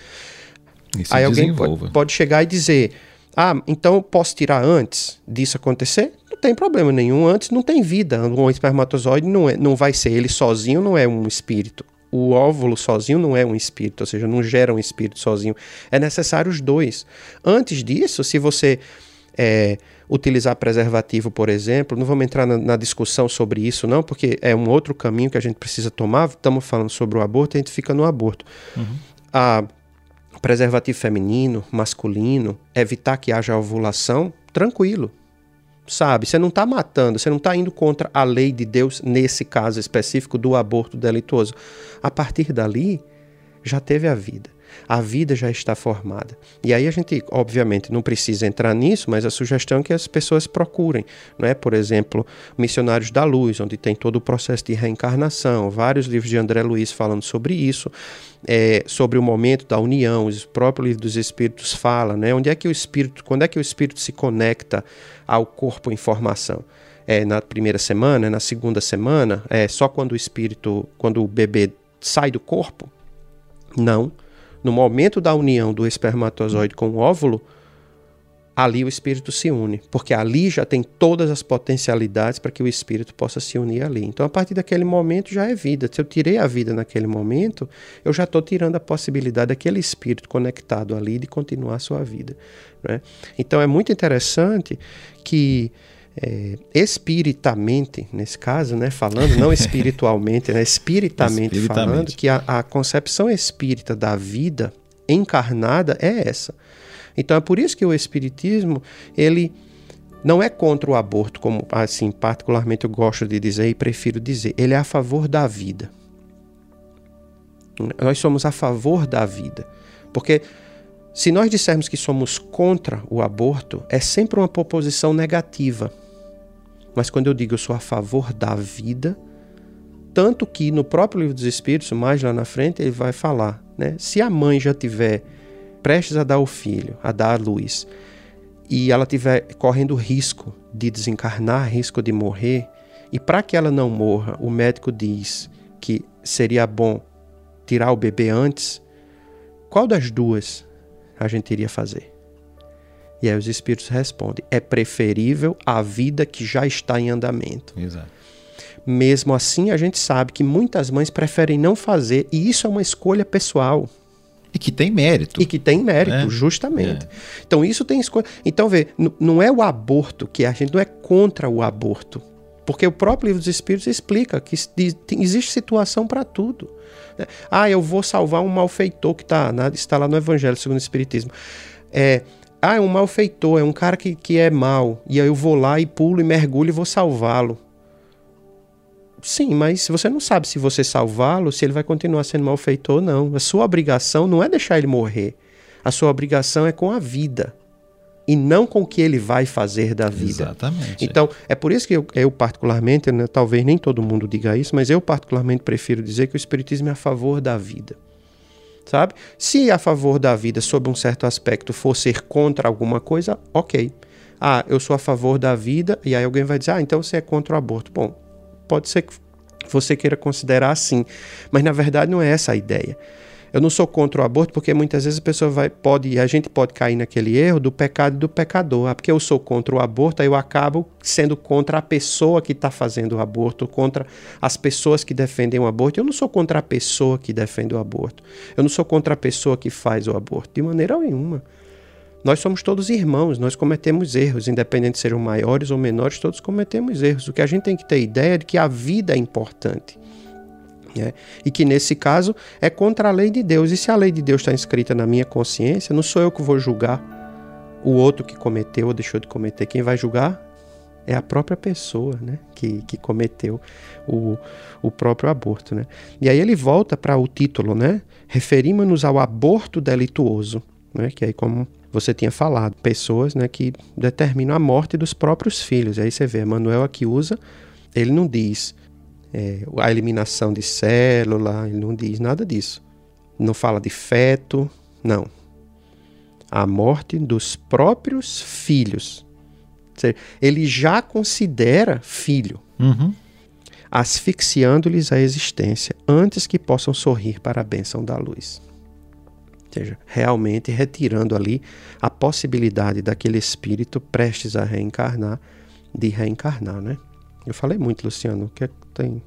Isso aí alguém pode, pode chegar e dizer: ah, então eu posso tirar antes disso acontecer? Não tem problema nenhum. Antes não tem vida. Um espermatozoide não, é, não vai ser ele sozinho, não é um espírito o óvulo sozinho não é um espírito, ou seja, não gera um espírito sozinho. É necessário os dois. Antes disso, se você é, utilizar preservativo, por exemplo, não vamos entrar na, na, discussão sobre isso, não, porque é um outro caminho que a gente precisa tomar. Estamos falando sobre o aborto, a gente fica no aborto. Uhum. A preservativo feminino, masculino, evitar que haja ovulação, tranquilo sabe? Você não está matando, você não está indo contra a lei de Deus nesse caso específico do aborto delituoso. A partir dali, já teve a vida. A vida já está formada. E aí a gente, obviamente, não precisa entrar nisso, mas a sugestão é que as pessoas procurem, não é? Por exemplo, Missionários da Luz, onde tem todo o processo de reencarnação, vários livros de André Luiz falando sobre isso, é, sobre o momento da união, o próprio livro dos Espíritos fala, né? Onde é que o espírito, quando é que o espírito se conecta ao corpo em formação. É na primeira semana, na segunda semana, é só quando o espírito, quando o bebê sai do corpo? Não. No momento da união do espermatozoide com o óvulo, ali o espírito se une, porque ali já tem todas as potencialidades para que o espírito possa se unir ali. Então, a partir daquele momento já é vida. Se eu tirei a vida naquele momento, eu já estou tirando a possibilidade daquele espírito conectado ali de continuar a sua vida. Né? Então, é muito interessante que é, espiritamente, nesse caso, né, falando, não espiritualmente, né, espiritamente, espiritamente. falando, que a, a concepção espírita da vida encarnada é essa Então é por isso que o espiritismo, ele não é contra o aborto, como assim particularmente eu gosto de dizer e prefiro dizer. Ele é a favor da vida. Nós somos a favor da vida. Porque se nós dissermos que somos contra o aborto, é sempre uma proposição negativa. Mas quando eu digo eu sou a favor da vida, tanto que no próprio livro dos Espíritos, mais lá na frente, ele vai falar, né? Se a mãe já tiver prestes a dar o filho, a dar a luz, e ela tiver correndo risco de desencarnar, risco de morrer, e para que ela não morra, o médico diz que seria bom tirar o bebê antes, qual das duas a gente iria fazer? E aí os espíritos respondem: é preferível a vida que já está em andamento. Exato. Mesmo assim, a gente sabe que muitas mães preferem não fazer, e isso é uma escolha pessoal. E que tem mérito. E que tem mérito, é. justamente. É. Então, isso tem escolha. Então, vê, não é o aborto que a gente não é contra o aborto. Porque o próprio livro dos Espíritos explica que existe situação para tudo. Ah, eu vou salvar um malfeitor que tá, está lá no Evangelho segundo o Espiritismo. É, ah, é um malfeitor, é um cara que, que é mal. E aí eu vou lá e pulo e mergulho e vou salvá-lo. Sim, mas você não sabe se você salvá-lo, se ele vai continuar sendo malfeitor ou não. A sua obrigação não é deixar ele morrer. A sua obrigação é com a vida. E não com o que ele vai fazer da vida. Exatamente. Então, é por isso que eu, eu particularmente, né, talvez nem todo mundo diga isso, mas eu particularmente prefiro dizer que o Espiritismo é a favor da vida. Sabe? Se a favor da vida, sob um certo aspecto, for ser contra alguma coisa, ok. Ah, eu sou a favor da vida, e aí alguém vai dizer, ah, então você é contra o aborto. Bom, pode ser que você queira considerar assim, mas na verdade não é essa a ideia. Eu não sou contra o aborto porque muitas vezes a pessoa vai, pode, a gente pode cair naquele erro do pecado e do pecador. Ah, porque eu sou contra o aborto, aí eu acabo sendo contra a pessoa que está fazendo o aborto, contra as pessoas que defendem o aborto. Eu não sou contra a pessoa que defende o aborto. Eu não sou contra a pessoa que faz o aborto, de maneira nenhuma. Nós somos todos irmãos, nós cometemos erros, independente de serem maiores ou menores, todos cometemos erros. O que a gente tem que ter ideia é de que a vida é importante. Né? E que nesse caso é contra a lei de Deus. E se a lei de Deus está inscrita na minha consciência, não sou eu que vou julgar o outro que cometeu ou deixou de cometer. Quem vai julgar é a própria pessoa né? que, que cometeu o, o próprio aborto. Né? E aí ele volta para o título, né? Referimos-nos ao aborto delituoso. Né? Que aí, como você tinha falado, pessoas né, que determinam a morte dos próprios filhos. Aí você vê, Manuel aqui usa, ele não diz é, a eliminação de célula, ele não diz nada disso. Não fala de feto, não. A morte dos próprios filhos. Ele já considera filho, uhum. asfixiando-lhes a existência antes que possam sorrir para a bênção da luz seja, realmente retirando ali a possibilidade daquele espírito prestes a reencarnar, de reencarnar, né? Eu falei muito, Luciano. Que tem,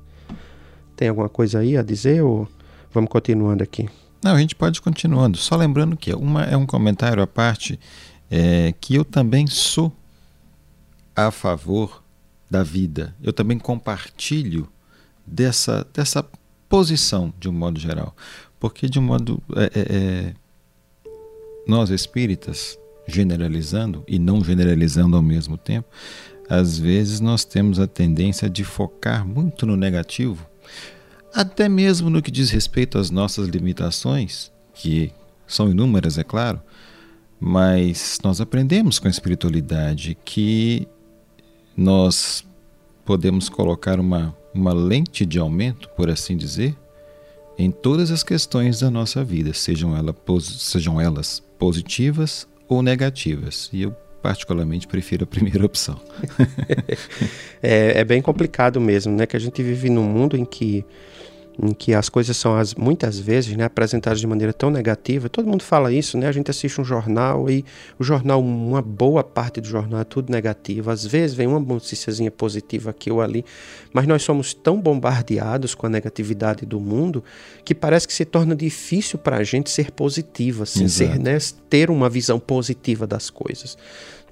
tem alguma coisa aí a dizer ou vamos continuando aqui? Não, a gente pode ir continuando. Só lembrando que uma é um comentário à parte é, que eu também sou a favor da vida. Eu também compartilho dessa, dessa posição, de um modo geral. Porque, de um modo. É, é, é, nós espíritas, generalizando e não generalizando ao mesmo tempo, às vezes nós temos a tendência de focar muito no negativo, até mesmo no que diz respeito às nossas limitações, que são inúmeras, é claro, mas nós aprendemos com a espiritualidade que nós podemos colocar uma, uma lente de aumento, por assim dizer, em todas as questões da nossa vida, sejam, ela, sejam elas positivas ou negativas. E eu, particularmente, prefiro a primeira opção. é, é, bem complicado mesmo, né? Que a gente vive num mundo em que em que as coisas são as, muitas vezes né, apresentadas de maneira tão negativa. Todo mundo fala isso, né? A gente assiste um jornal e o jornal, uma boa parte do jornal é tudo negativo. Às vezes vem uma noticiazinha positiva aqui ou ali, mas nós somos tão bombardeados com a negatividade do mundo que parece que se torna difícil para a gente ser positivo, assim, ser, né, ter uma visão positiva das coisas.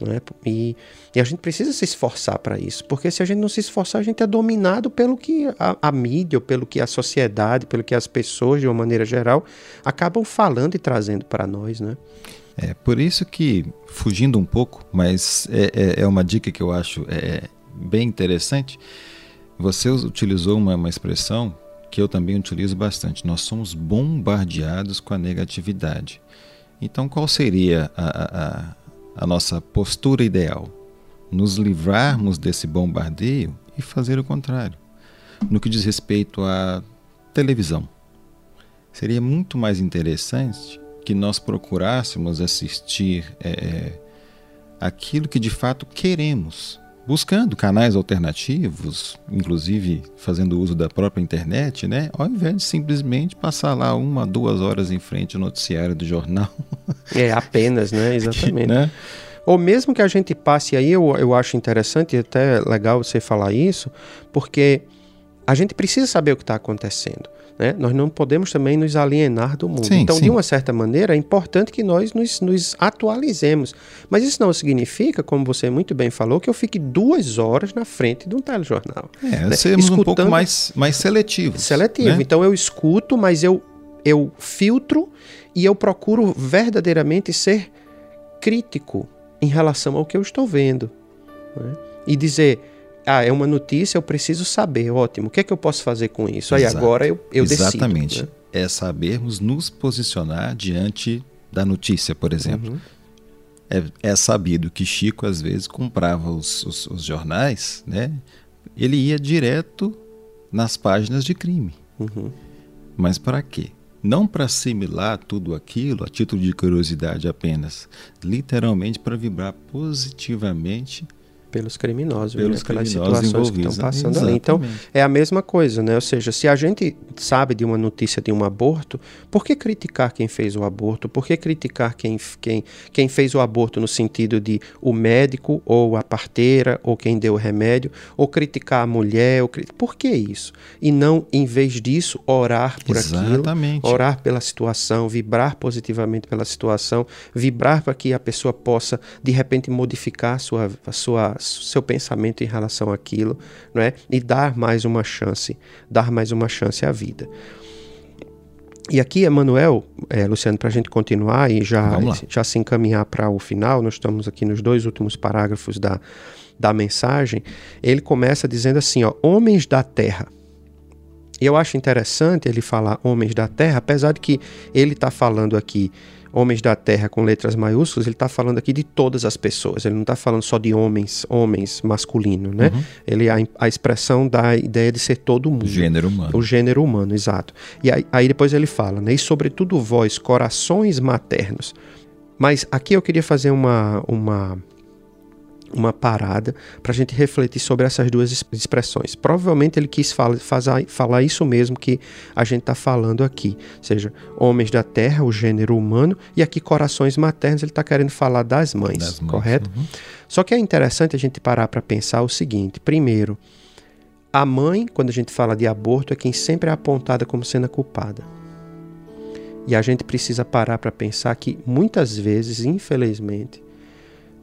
Né? E, e, a gente precisa se esforçar para isso, porque se a gente não se esforçar, a gente é dominado pelo que a, a mídia, pelo que a sociedade, pelo que as pessoas, de uma maneira geral, acabam falando e trazendo para nós. Né? É por isso que, fugindo um pouco, mas é, é, é uma dica que eu acho é, bem interessante, você utilizou uma, uma expressão que eu também utilizo bastante. Nós somos bombardeados com a negatividade. Então, qual seria a, a nossa postura ideal? Nos livrarmos desse bombardeio e fazer o contrário. No que diz respeito à televisão, seria muito mais interessante que nós procurássemos assistir é, é aquilo que de fato queremos, buscando canais alternativos, inclusive fazendo uso da própria internet, né? Ao invés de simplesmente passar lá uma, duas horas em frente ao noticiário do jornal. É, apenas, né? Exatamente. né? Ou mesmo que a gente passe aí, eu, eu acho interessante e até legal você falar isso, porque a gente precisa saber o que está acontecendo. Né? Nós não podemos também nos alienar do mundo. Sim, então, sim. de uma certa maneira, é importante que nós nos, nos, atualizemos. Mas isso não significa, como você muito bem falou, que eu fique duas horas na frente de um telejornal. É, né? sermos Escutando... um pouco mais, mais seletivos. Seletivo. Né? Então, eu escuto, mas eu, eu filtro e eu procuro verdadeiramente ser crítico em relação ao que eu estou vendo. Né? E dizer ah, é uma notícia, eu preciso saber. Ótimo. O que é que eu posso fazer com isso? Aí agora eu, eu decido. Exatamente. Né? É sabermos nos posicionar diante da notícia, por exemplo. Uhum. É, é, sabido que Chico às vezes comprava os, os, os jornais, né? Ele ia direto nas páginas de crime. Uhum. Mas para quê? Não para assimilar tudo aquilo a título de curiosidade apenas, literalmente para vibrar positivamente pelos criminosos, pelos né? pelas situações que estão passando Exatamente. ali. Então, é a mesma coisa, né? Ou seja, se a gente sabe de uma notícia de um aborto, por que criticar quem fez o aborto? Por que criticar quem, quem, quem fez o aborto no sentido de o médico, ou a parteira, ou quem deu o remédio, ou criticar a mulher? Ou Por que isso? E não, em vez disso, orar por Exatamente. aquilo, orar pela situação, vibrar positivamente pela situação, vibrar para que a pessoa possa, de repente, modificar a sua, a sua seu pensamento em relação àquilo, não é? E dar mais uma chance, dar mais uma chance à vida. E aqui, Emanuel, é, Luciano, para a gente continuar e já, já se encaminhar para o final, nós estamos aqui nos dois últimos parágrafos da, da mensagem. Ele começa dizendo assim: ó, homens da terra. E eu acho interessante ele falar homens da terra, apesar de que ele está falando aqui homens da terra com letras maiúsculas, ele está falando aqui de todas as pessoas. Ele não está falando só de homens, homens masculino, né? Uhum. Ele a, a expressão da ideia de ser todo mundo. O gênero humano. O gênero humano, exato. E aí, aí depois ele fala, né? E sobretudo vós, corações maternos. Mas aqui eu queria fazer uma, uma uma parada para a gente refletir sobre essas duas expressões. Provavelmente ele quis fala, fazer, falar isso mesmo que a gente está falando aqui, ou seja, homens da terra, o gênero humano, e aqui corações maternos, ele está querendo falar das mães, das mães correto? Uhum. Só que é interessante a gente parar para pensar o seguinte: primeiro, a mãe, quando a gente fala de aborto, é quem sempre é apontada como sendo a culpada. E a gente precisa parar para pensar que muitas vezes, infelizmente,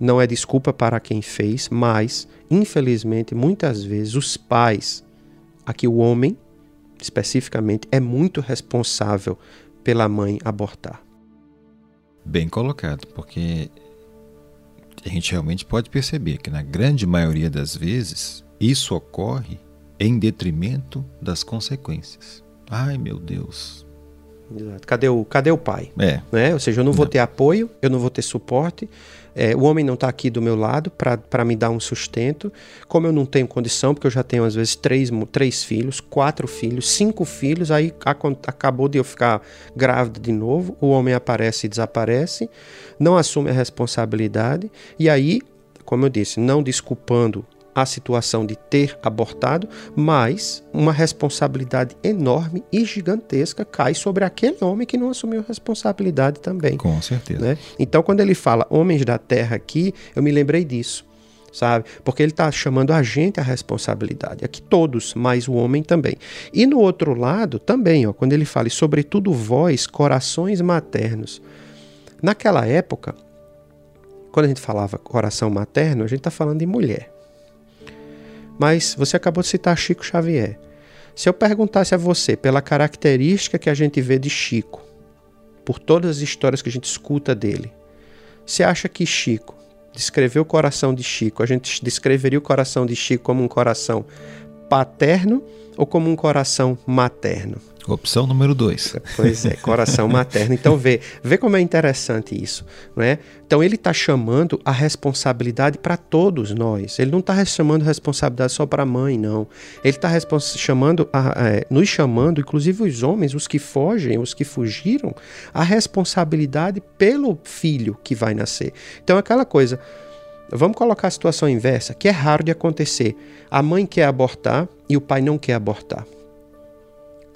não é desculpa para quem fez, mas, infelizmente, muitas vezes os pais, aqui o homem, especificamente, é muito responsável pela mãe abortar. Bem colocado, porque a gente realmente pode perceber que, na grande maioria das vezes, isso ocorre em detrimento das consequências. Ai, meu Deus, Exato. Cadê o, cadê o pai? É. Né? Ou seja, eu não vou ter apoio, eu não vou ter suporte, é, o homem não está aqui do meu lado para me dar um sustento. Como eu não tenho condição, porque eu já tenho às vezes três, três filhos, quatro filhos, cinco filhos, aí acabou de eu ficar grávida de novo, o homem aparece e desaparece, não assume a responsabilidade, e aí, como eu disse, não desculpando a situação de ter abortado, mas uma responsabilidade enorme e gigantesca cai sobre aquele homem que não assumiu responsabilidade também. Com certeza. Né? Então, quando ele fala homens da terra aqui, eu me lembrei disso. Sabe? Porque ele está chamando a gente a responsabilidade, aqui todos, mas o homem também. E no outro lado também, ó, quando ele fala, e sobretudo vós, corações maternos. Naquela época, quando a gente falava coração materno, a gente está falando de mulher. Mas você acabou de citar Chico Xavier. Se eu perguntasse a você pela característica que a gente vê de Chico, por todas as histórias que a gente escuta dele, Você acha que Chico descreveu o coração de Chico, a gente descreveria o coração de Chico como um coração paterno ou como um coração materno? Opção número dois. Pois é, coração materno. Então vê, vê como é interessante isso, não é? Então ele está chamando a responsabilidade para todos nós. Ele não está chamando responsabilidade só para a mãe, não. Ele está chamando, a, a, é, nos chamando, inclusive os homens, os que fogem, os que fugiram, a responsabilidade pelo filho que vai nascer. Então aquela coisa. Vamos colocar a situação inversa, que é raro de acontecer. A mãe quer abortar e o pai não quer abortar.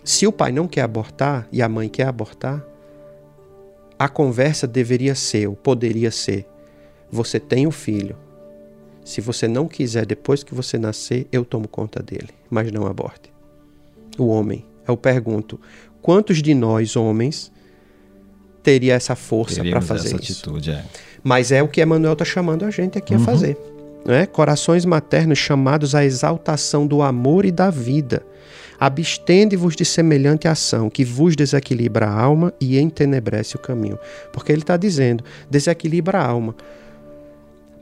Se o pai não quer abortar e a mãe quer abortar, a conversa deveria ser, ou poderia ser: você tem o um filho. Se você não quiser, depois que você nascer, eu tomo conta dele, mas não aborte. O homem. Eu pergunto: quantos de nós, homens, teria essa força para fazer essa isso? Atitude, é. Mas é o que Emmanuel está chamando a gente aqui uhum. a fazer. Né? Corações maternos chamados à exaltação do amor e da vida Abstende-vos de semelhante ação, que vos desequilibra a alma e entenebrece o caminho. Porque ele está dizendo, desequilibra a alma.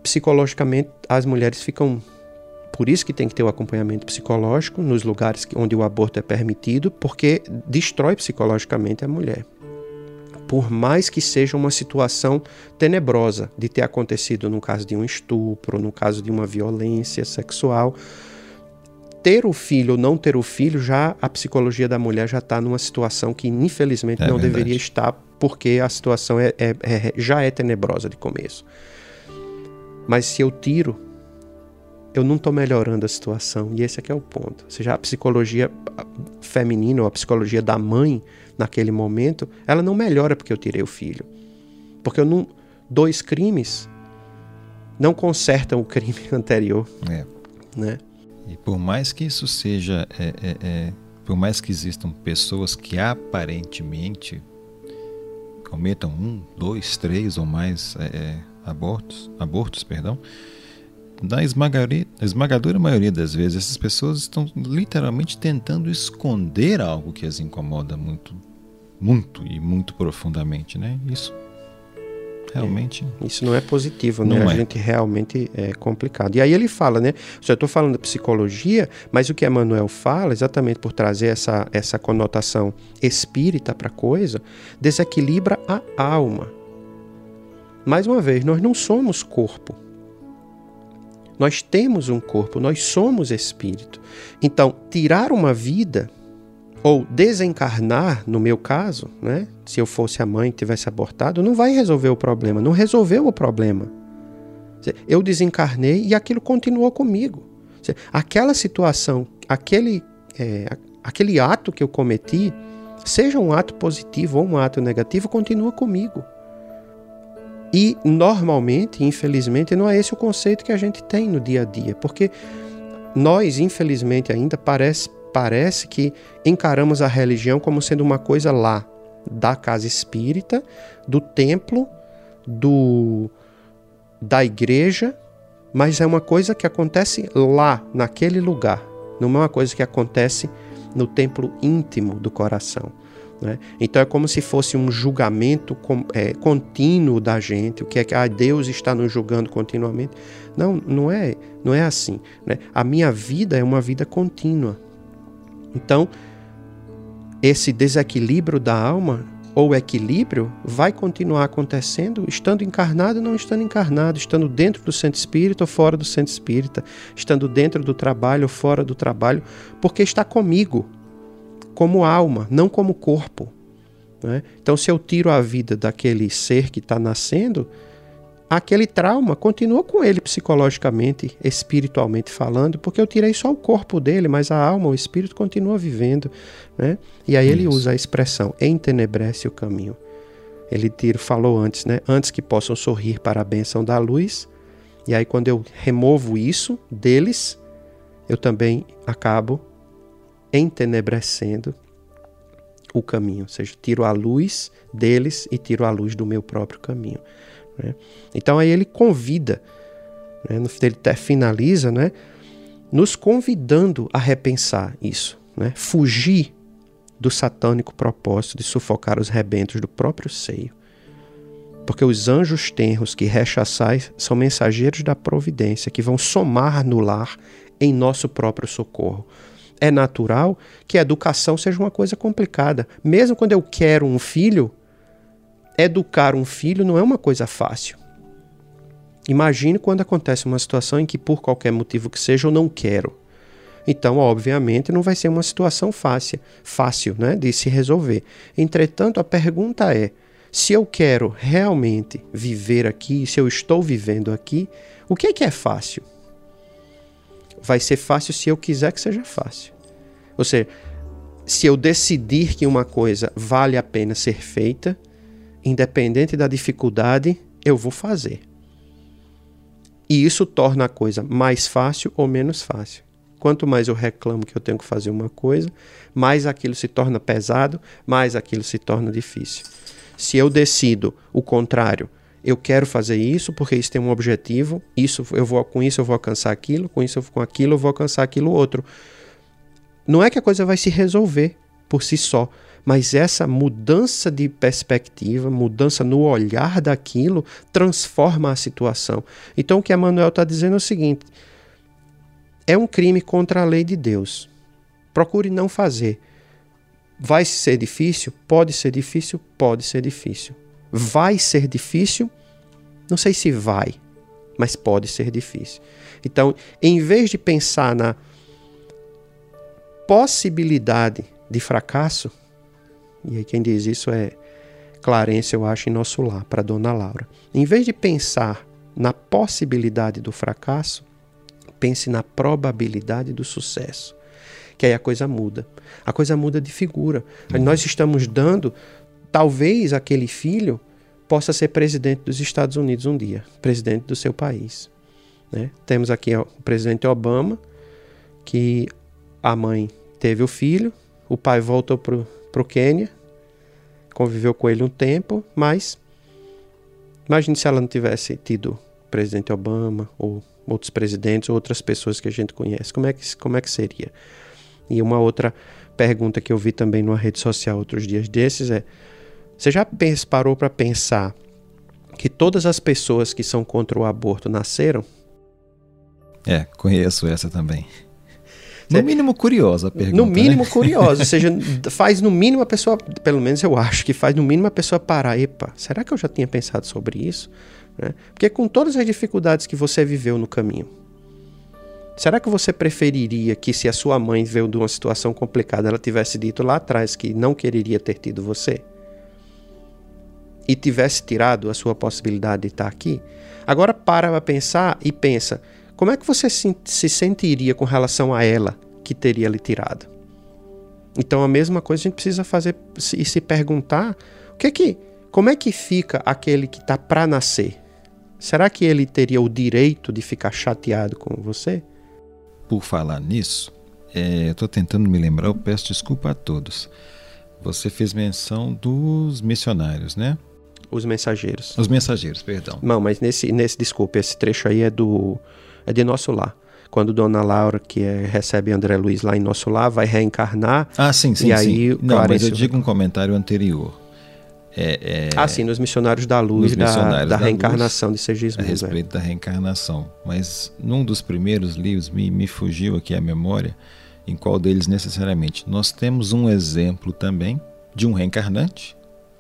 Psicologicamente, as mulheres ficam. Por isso que tem que ter o acompanhamento psicológico nos lugares onde o aborto é permitido, porque destrói psicologicamente a mulher por mais que seja uma situação tenebrosa de ter acontecido no caso de um estupro, no caso de uma violência sexual, ter o filho ou não ter o filho, já a psicologia da mulher já está numa situação que infelizmente é não verdade. deveria estar, porque a situação é, é, é, já é tenebrosa de começo. Mas se eu tiro, eu não estou melhorando a situação, e esse aqui é o ponto. Ou seja, a psicologia feminina ou a psicologia da mãe, naquele momento, ela não melhora porque eu tirei o filho. Porque eu não. Dois crimes não consertam o crime anterior. É. Né? E por mais que isso seja, é, é, é, por mais que existam pessoas que aparentemente cometam um, dois, três ou mais é, é, abortos, abortos, perdão, na esmagadora maioria das vezes essas pessoas estão literalmente tentando esconder algo que as incomoda muito, muito e muito profundamente, né? Isso realmente. É, isso não é positivo, né? A é. gente realmente é complicado. E aí ele fala, né? Eu estou falando de psicologia, mas o que Emmanuel fala, exatamente por trazer essa, essa conotação espírita para a coisa, desequilibra a alma. Mais uma vez, nós não somos corpo. Nós temos um corpo, nós somos espírito. Então, tirar uma vida ou desencarnar, no meu caso, né? Se eu fosse a mãe que tivesse abortado, não vai resolver o problema, não resolveu o problema. Eu desencarnei e aquilo continuou comigo. Aquela situação, aquele, é, aquele ato que eu cometi, seja um ato positivo ou um ato negativo, continua comigo. E normalmente, infelizmente, não é esse o conceito que a gente tem no dia a dia, porque nós, infelizmente, ainda parece parece que encaramos a religião como sendo uma coisa lá, da casa espírita, do templo, do da igreja, mas é uma coisa que acontece lá, naquele lugar. Não é uma coisa que acontece no templo íntimo do coração. Né? Então é como se fosse um julgamento é, contínuo da gente, o que é que ah, Deus está nos julgando continuamente. Não, não é, não é assim. Né? A minha vida é uma vida contínua. Então, esse desequilíbrio da alma ou equilíbrio vai continuar acontecendo estando encarnado ou não estando encarnado, estando dentro do centro espírita ou fora do centro espírita, estando dentro do trabalho ou fora do trabalho, porque está comigo, como alma, não como corpo. Né? Então, se eu tiro a vida daquele ser que está nascendo, aquele trauma continua com ele psicologicamente, espiritualmente falando, porque eu tirei só o corpo dele, mas a alma, o espírito continua vivendo, né? E aí ele usa a expressão entenebrece o caminho. Ele tira, falou antes, né? Antes que possam sorrir para a benção da luz. E aí quando eu removo isso deles, eu também acabo entenebrecendo o caminho, ou seja, tiro a luz deles e tiro a luz do meu próprio caminho. Né? Então aí ele convida, né? ele até finaliza, né? nos convidando a repensar isso, né? fugir do satânico propósito de sufocar os rebentos do próprio seio. Porque os anjos tenros que rechaçais são mensageiros da providência, que vão somar no lar em nosso próprio socorro. É natural que a educação seja uma coisa complicada. Mesmo quando eu quero um filho, educar um filho não é uma coisa fácil. Imagine quando acontece uma situação em que, por qualquer motivo que seja, eu não quero. Então, obviamente, não vai ser uma situação fácil, fácil né, de se resolver. Entretanto, a pergunta é: se eu quero realmente viver aqui, se eu estou vivendo aqui, o que é que é fácil? Vai ser fácil se eu quiser que seja fácil. Ou seja, se eu decidir que uma coisa vale a pena ser feita, independente da dificuldade, eu vou fazer. E isso torna a coisa mais fácil ou menos fácil. Quanto mais eu reclamo que eu tenho que fazer uma coisa, mais aquilo se torna pesado, mais aquilo se torna difícil. Se eu decido o contrário, eu quero fazer isso porque isso tem um objetivo, isso eu vou com isso eu vou alcançar aquilo, com isso com aquilo eu vou alcançar aquilo outro. Não é que a coisa vai se resolver por si só, mas essa mudança de perspectiva, mudança no olhar daquilo, transforma a situação. Então o que Emmanuel está dizendo é o seguinte: é um crime contra a lei de Deus. Procure não fazer. Vai ser difícil? Pode ser difícil? Pode ser difícil. Vai ser difícil? Não sei se vai, mas pode ser difícil. Então, em vez de pensar na possibilidade de fracasso, e aí quem diz isso é Clarence, eu acho, em nosso lar, para Dona Laura. Em vez de pensar na possibilidade do fracasso, pense na probabilidade do sucesso. Que aí a coisa muda. A coisa muda de figura. Uhum. Nós estamos dando, talvez aquele filho possa ser presidente dos Estados Unidos um dia, presidente do seu país. Né? Temos aqui o presidente Obama, que a mãe teve o filho, o pai voltou para o Quênia, conviveu com ele um tempo, mas imagine se ela não tivesse tido presidente Obama ou outros presidentes ou outras pessoas que a gente conhece. Como é que, como é que seria? E uma outra pergunta que eu vi também numa rede social outros dias desses é: você já parou para pensar que todas as pessoas que são contra o aborto nasceram? É, conheço essa também. No mínimo curiosa a pergunta. No mínimo né? curiosa, ou seja, faz no mínimo a pessoa, pelo menos eu acho que faz no mínimo a pessoa parar, epa, será que eu já tinha pensado sobre isso? Né? Porque com todas as dificuldades que você viveu no caminho, será que você preferiria que se a sua mãe veio de uma situação complicada, ela tivesse dito lá atrás que não quereria ter tido você? E tivesse tirado a sua possibilidade de estar aqui? Agora para para pensar e pensa, como é que você se, se sentiria com relação a ela que teria lhe tirado? Então a mesma coisa a gente precisa fazer e se perguntar o que é que, como é que fica aquele que está para nascer? Será que ele teria o direito de ficar chateado com você? Por falar nisso, é, eu estou tentando me lembrar, eu peço desculpa a todos. Você fez menção dos missionários, né? Os mensageiros. Os mensageiros, perdão. Não, mas nesse, nesse desculpa, esse trecho aí é do é de Nosso Lar. Quando Dona Laura, que é, recebe André Luiz lá em Nosso Lar, vai reencarnar. Ah, sim, sim. E aí, sim. Não, mas eu digo um comentário anterior. É, é, ah, sim, nos Missionários da Luz, da, da, da, reencarnação luz, de Segismundo. A respeito é. da reencarnação. Mas num dos primeiros livros, me, me fugiu aqui a memória, em qual deles necessariamente. Nós temos um exemplo também de um reencarnante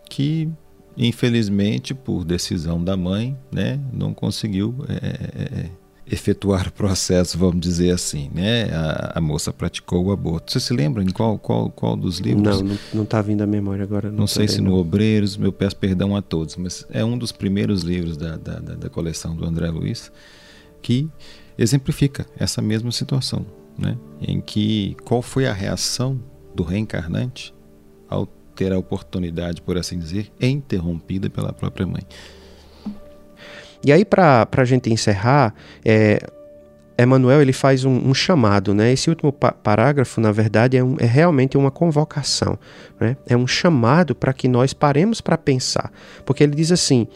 que, infelizmente, por decisão da mãe, né, não conseguiu é, é efetuar o processo, vamos dizer assim, né? A, a, moça praticou o aborto. Você se lembra em qual, qual, qual dos livros? Não, não está vindo à memória agora. Não, não sei se no Obreiros, meu peço perdão a todos, mas é um dos primeiros livros da, da, da, da coleção do André Luiz que exemplifica essa mesma situação, né? Em que qual foi a reação do reencarnante ao ter a oportunidade, por assim dizer, interrompida pela própria mãe. E aí, para a gente encerrar, é, Emmanuel ele faz um, um, chamado, né? Esse último parágrafo, na verdade, é, um, é realmente uma convocação, né? É um chamado para que nós paremos para pensar, porque ele diz assim: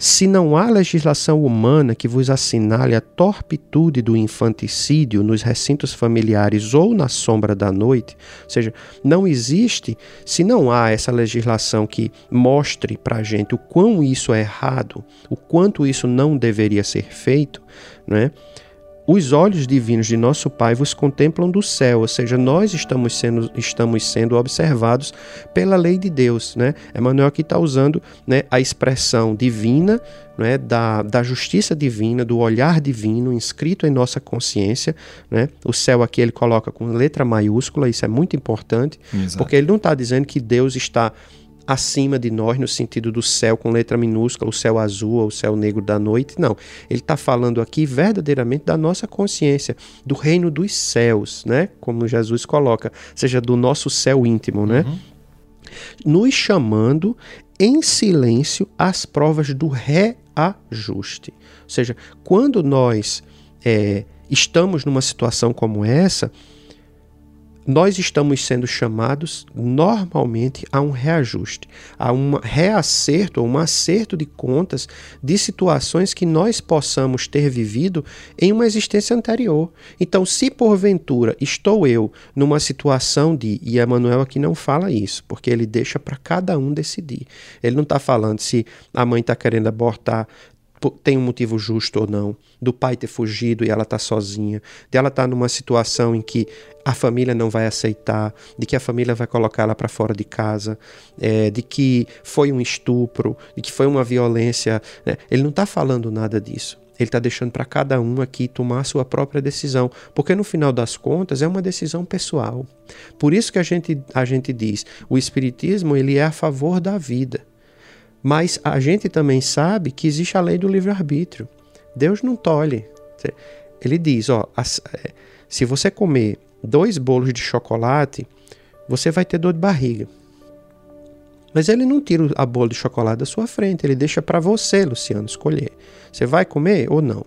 se não há legislação humana que vos assinale a torpitude do infanticídio nos recintos familiares ou na sombra da noite, ou seja, não existe, se não há essa legislação que mostre para a gente o quão isso é errado, o quanto isso não deveria ser feito, né? Os olhos divinos de nosso Pai vos contemplam do céu, ou seja, nós estamos sendo, estamos sendo observados pela lei de Deus. Né? Emmanuel aqui está usando né, a expressão divina, né, da, da justiça divina, do olhar divino inscrito em nossa consciência. Né? O céu aqui ele coloca com letra maiúscula, isso é muito importante, Exato. porque ele não está dizendo que Deus está acima de nós, no sentido do céu com letra minúscula, o céu azul ou o céu negro da noite. Não. Ele está falando aqui verdadeiramente da nossa consciência, do reino dos céus, né? Como Jesus coloca, seja do nosso céu íntimo, né? Uhum. Nos chamando em silêncio às provas do reajuste. Ou seja, quando nós é, estamos numa situação como essa, nós estamos sendo chamados normalmente a um reajuste, a um reacerto, um acerto de contas de situações que nós possamos ter vivido em uma existência anterior. Então, se porventura estou eu numa situação de, e Emmanuel aqui não fala isso, porque ele deixa para cada um decidir. Ele não está falando se a mãe está querendo abortar tem um motivo justo ou não, do pai ter fugido e ela tá sozinha, de ela tá numa situação em que a família não vai aceitar, de que a família vai colocá-la para fora de casa, é, de que foi um estupro, de que foi uma violência. Né? Ele não está falando nada disso. Ele está deixando para cada um aqui tomar a sua própria decisão, porque no final das contas é uma decisão pessoal. Por isso que a gente, a gente diz, o espiritismo ele é a favor da vida. Mas a gente também sabe que existe a lei do livre-arbítrio. Deus não tolhe. Ele diz: ó, é, se você comer dois bolos de chocolate, você vai ter dor de barriga. Mas ele não tira a bola de chocolate da sua frente, ele deixa para você, Luciano, escolher. Você vai comer ou não?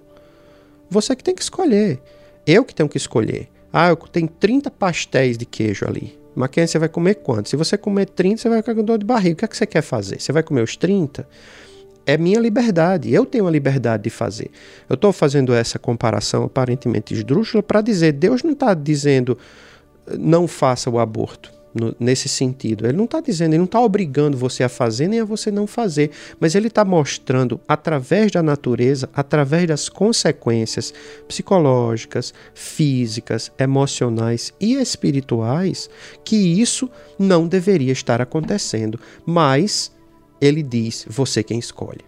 Você que tem que escolher. Eu que tenho que escolher. Ah, eu tenho 30 pastéis de queijo ali. Mackenzie, você vai comer quanto? Se você comer 30, você vai ficar com dor de barriga. O que é que você quer fazer? Você vai comer os 30? É minha liberdade. Eu tenho a liberdade de fazer. Eu estou fazendo essa comparação aparentemente esdrúxula para dizer: Deus não está dizendo não faça o aborto no, nesse sentido. Ele não está dizendo, ele não está obrigando você a fazer nem a você não fazer, mas ele está mostrando através da natureza, através das consequências psicológicas, físicas, emocionais e espirituais, que isso não deveria estar acontecendo. Mas ele diz: você quem escolhe.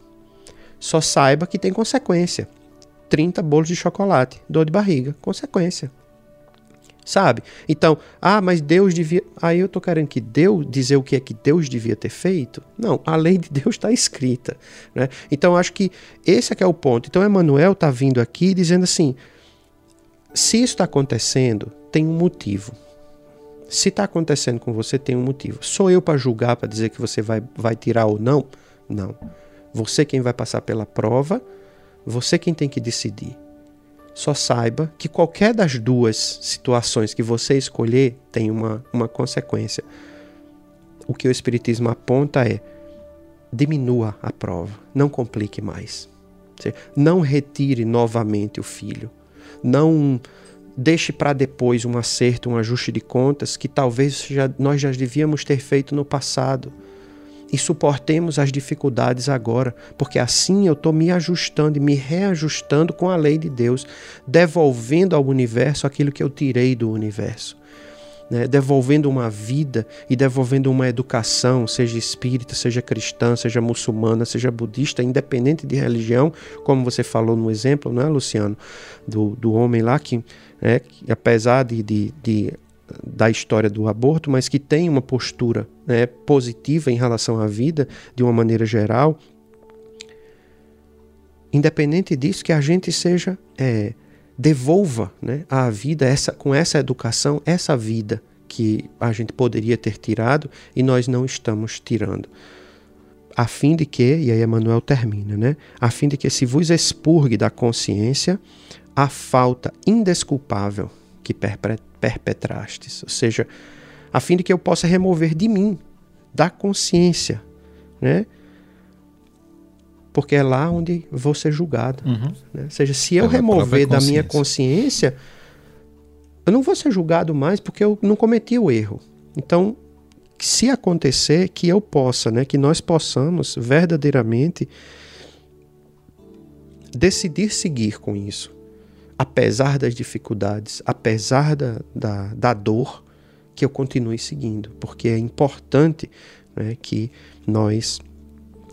Só saiba que tem consequência. 30 bolos de chocolate, dor de barriga, consequência sabe? Então, ah, mas Deus devia. Aí eu tô querendo que Deus dizer o que é que Deus devia ter feito? Não, a lei de Deus está escrita, né? Então acho que esse é que é o ponto. Então Emmanuel está vindo aqui dizendo assim: se isso está acontecendo, tem um motivo. Se está acontecendo com você, tem um motivo. Sou eu para julgar, para dizer que você vai, vai tirar ou não? Não. Você quem vai passar pela prova, você quem tem que decidir. Só saiba que qualquer das duas situações que você escolher tem uma, uma consequência. O que o Espiritismo aponta é: diminua a prova, não complique mais. Não retire novamente o filho. Não deixe para depois um acerto, um ajuste de contas que talvez já, nós já devíamos ter feito no passado e suportemos as dificuldades agora, porque assim eu estou me ajustando e me reajustando com a lei de Deus, devolvendo ao universo aquilo que eu tirei do universo. Né, devolvendo uma vida e devolvendo uma educação, seja espírita, seja cristã, seja muçulmana, seja budista, independente de religião, como você falou no exemplo, não é, Luciano, do, do homem lá que, né, que apesar de, de, de da história do aborto, mas que tem uma postura né, positiva em relação à vida de uma maneira geral, independente disso, que a gente seja é, devolva né, à vida essa, com essa educação essa vida que a gente poderia ter tirado e nós não estamos tirando. A fim de que, e aí Emmanuel termina, né? A fim de que se vos expurgue da consciência a falta indesculpável que perpetrastes, ou seja, a fim de que eu possa remover de mim, da consciência, né, porque é lá onde vou ser julgado. Uhum. Né? Ou seja, se eu remover da minha consciência, eu não vou ser julgado mais porque eu não cometi o erro. Então, se acontecer, que eu possa, né, que nós possamos verdadeiramente decidir seguir com isso, apesar das dificuldades, apesar da, da, da dor, que eu continue seguindo, porque é importante né, que nós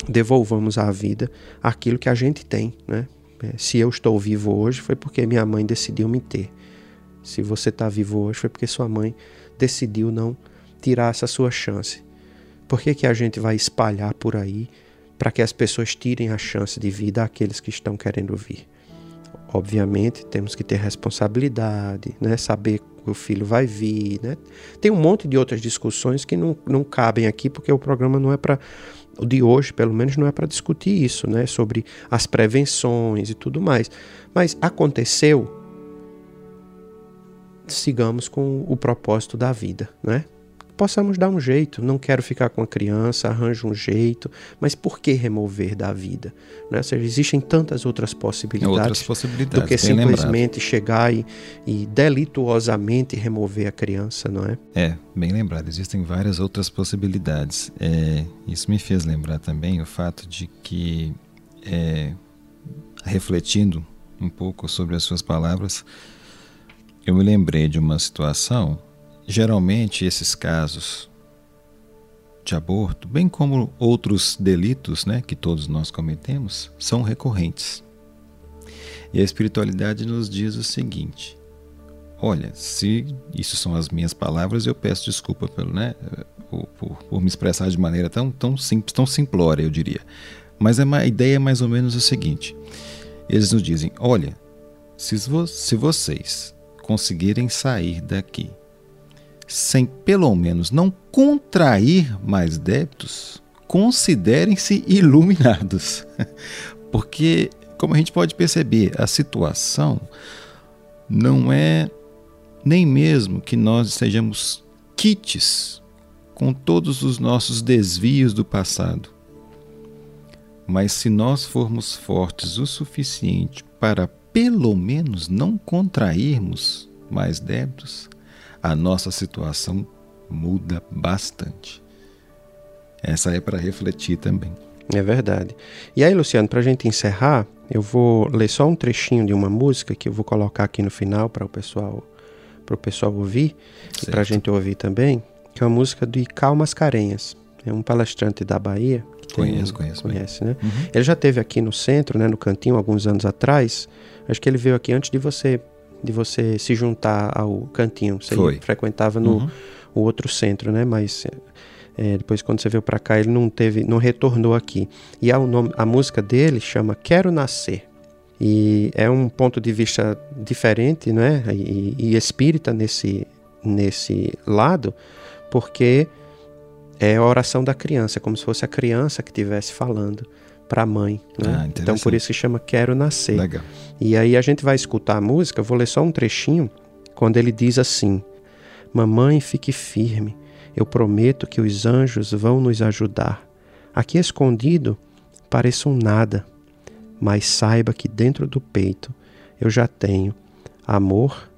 devolvamos à vida aquilo que a gente tem. Né? É, se eu estou vivo hoje, foi porque minha mãe decidiu me ter. Se você está vivo hoje, foi porque sua mãe decidiu não tirar essa sua chance. Por que, que a gente vai espalhar por aí para que as pessoas tirem a chance de vida àqueles que estão querendo vir? Obviamente, temos que ter responsabilidade, né? saber que o filho vai vir. Né? Tem um monte de outras discussões que não, não cabem aqui, porque o programa não é para. O de hoje, pelo menos, não é para discutir isso, né? sobre as prevenções e tudo mais. Mas aconteceu, sigamos com o propósito da vida, né? Possamos dar um jeito. Não quero ficar com a criança, arranjo um jeito, mas por que remover da vida? Né? Ou seja, existem tantas outras possibilidades, outras possibilidades do que simplesmente lembrado. chegar e, e delituosamente remover a criança, não é? É, bem lembrado. Existem várias outras possibilidades. É, isso me fez lembrar também o fato de que, é, refletindo um pouco sobre as suas palavras, eu me lembrei de uma situação Geralmente, esses casos de aborto, bem como outros delitos né, que todos nós cometemos, são recorrentes. E a espiritualidade nos diz o seguinte: olha, se isso são as minhas palavras, eu peço desculpa pelo, né, por, por, por me expressar de maneira tão, tão simples, tão simplória, eu diria. Mas a ideia é mais ou menos o seguinte: eles nos dizem, olha, se, vo se vocês conseguirem sair daqui sem pelo menos não contrair mais débitos, considerem-se iluminados. Porque, como a gente pode perceber, a situação não é nem mesmo que nós sejamos quites com todos os nossos desvios do passado. Mas se nós formos fortes o suficiente para pelo menos não contrairmos mais débitos, a nossa situação muda bastante. Essa é para refletir também. É verdade. E aí, Luciano, para a gente encerrar, eu vou ler só um trechinho de uma música que eu vou colocar aqui no final para o pessoal para o pessoal ouvir certo. e para a gente ouvir também, que é uma música de Cal Mascarenhas. É um palestrante da Bahia. Conheço, conheço. Conhece, né? Uhum. Ele já teve aqui no centro, né, no cantinho, alguns anos atrás. Acho que ele veio aqui antes de você de você se juntar ao cantinho. Você Foi. frequentava no uhum. o outro centro, né? Mas é, depois quando você veio para cá ele não teve, não retornou aqui. E a, nome, a música dele chama Quero Nascer. E é um ponto de vista diferente, né? E, e espírita nesse nesse lado, porque é a oração da criança, é como se fosse a criança que estivesse falando para a mãe. Né? Ah, então por isso que chama Quero Nascer. Legal. E aí a gente vai escutar a música, vou ler só um trechinho, quando ele diz assim: Mamãe, fique firme, eu prometo que os anjos vão nos ajudar. Aqui escondido, pareço um nada, mas saiba que dentro do peito eu já tenho amor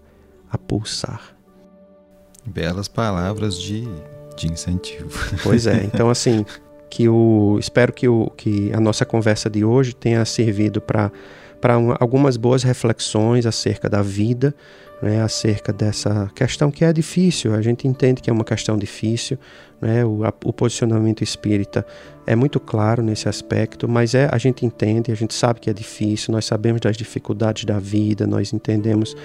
a pulsar. Belas palavras de, de incentivo. Pois é, então assim, que o espero que, o, que a nossa conversa de hoje tenha servido para para algumas boas reflexões acerca da vida, né, acerca dessa questão que é difícil. A gente entende que é uma questão difícil, né, o, a, o posicionamento espírita é muito claro nesse aspecto, mas é a gente entende, a gente sabe que é difícil, nós sabemos das dificuldades da vida, nós entendemos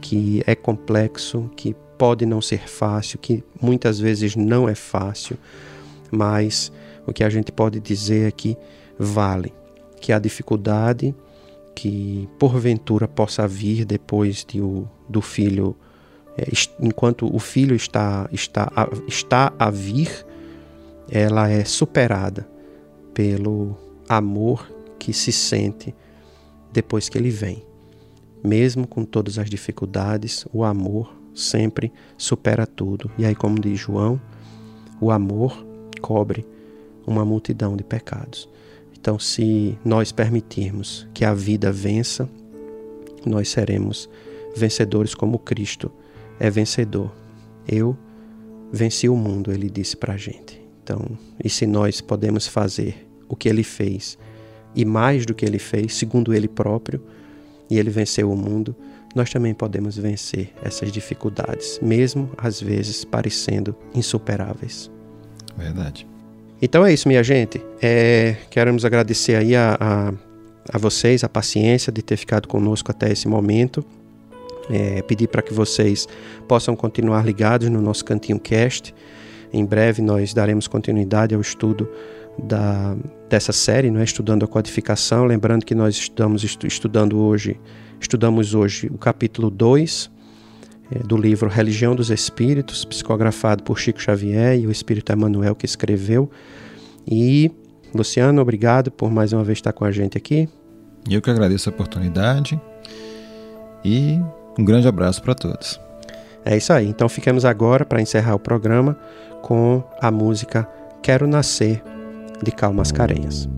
que é complexo, que pode não ser fácil, que muitas vezes não é fácil, mas o que a gente pode dizer é que vale, que a dificuldade que porventura possa vir depois de o, do filho, é, enquanto o filho está, está, a, está a vir, ela é superada pelo amor que se sente depois que ele vem. Mesmo com todas as dificuldades, o amor sempre supera tudo. E aí, como diz João, o amor cobre uma multidão de pecados. Então, se nós permitirmos que a vida vença, nós seremos vencedores como Cristo é vencedor. Eu venci o mundo, ele disse para a gente. Então, e se nós podemos fazer o que ele fez e mais do que ele fez, segundo ele próprio, e ele venceu o mundo, nós também podemos vencer essas dificuldades, mesmo às vezes parecendo insuperáveis. Verdade. Então é isso, minha gente. É, queremos agradecer aí a, a, a, vocês a paciência de ter ficado conosco até esse momento. É, pedir para que vocês possam continuar ligados no nosso Cantinho Cast. Em breve nós daremos continuidade ao estudo da, dessa série, não é? estudando a codificação. Lembrando que nós estamos estudando hoje, estudamos hoje o capítulo 2 é, do livro Religião dos Espíritos, psicografado por Chico Xavier e o Espírito Emmanuel que escreveu. E, Luciano, obrigado por mais uma vez estar com a gente aqui. Eu que agradeço a oportunidade e um grande abraço para todos. É isso aí. Então ficamos agora para encerrar o programa com a música Quero Nascer de Calmas Carenhas.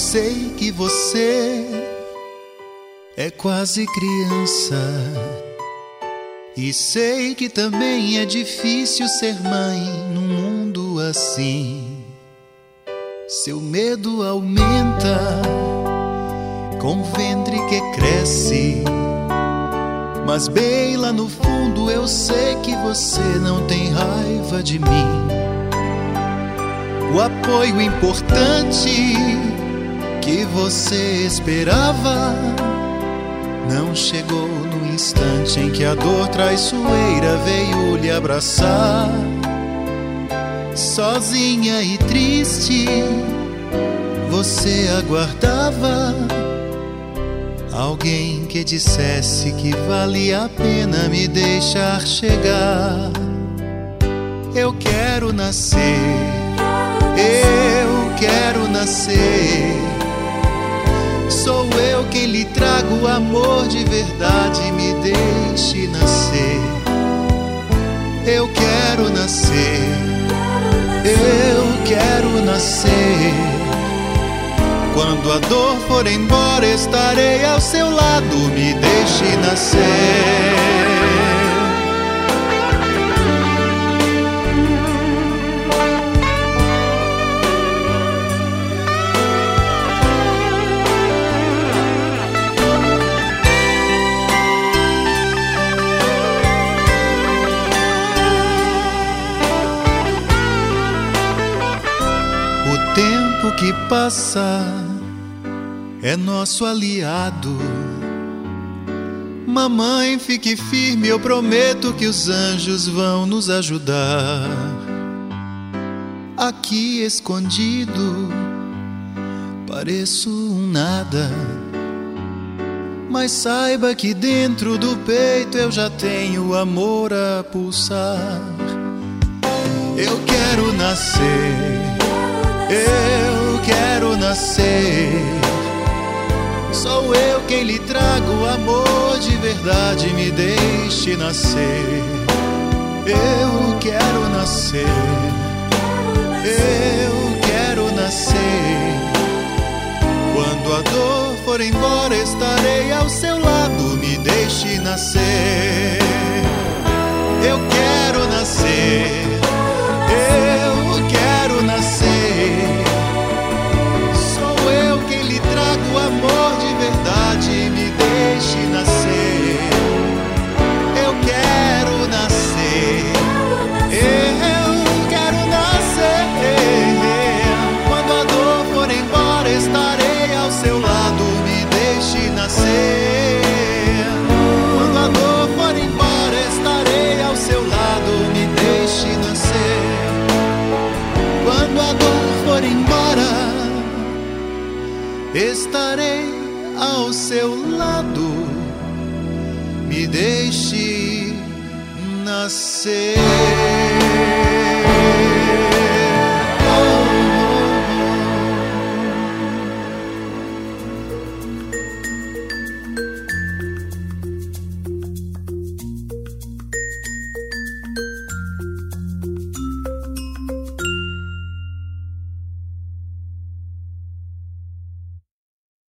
Sei que você é quase criança. E sei que também é difícil ser mãe num mundo assim. Seu medo aumenta com o ventre que cresce. Mas bem lá no fundo eu sei que você não tem raiva de mim. O apoio importante que você esperava não chegou no instante em que a dor traiçoeira veio lhe abraçar. Sozinha e triste, você aguardava alguém que dissesse que valia a pena me deixar chegar. Eu quero nascer, eu quero nascer Sou eu quem lhe trago amor de verdade, me deixe nascer. Eu quero nascer, eu quero nascer. Quando a dor for embora, estarei ao seu lado, me deixe nascer. Passa é nosso aliado. Mamãe, fique firme, eu prometo que os anjos vão nos ajudar. Aqui escondido, pareço um nada. Mas saiba que dentro do peito eu já tenho amor a pulsar. Eu quero nascer, eu quero nascer. Sou eu quem lhe trago amor de verdade, me deixe nascer. Eu quero nascer. Eu quero nascer. Quando a dor for embora, estarei ao seu lado, me deixe nascer. Eu quero nascer. Me deixe nascer.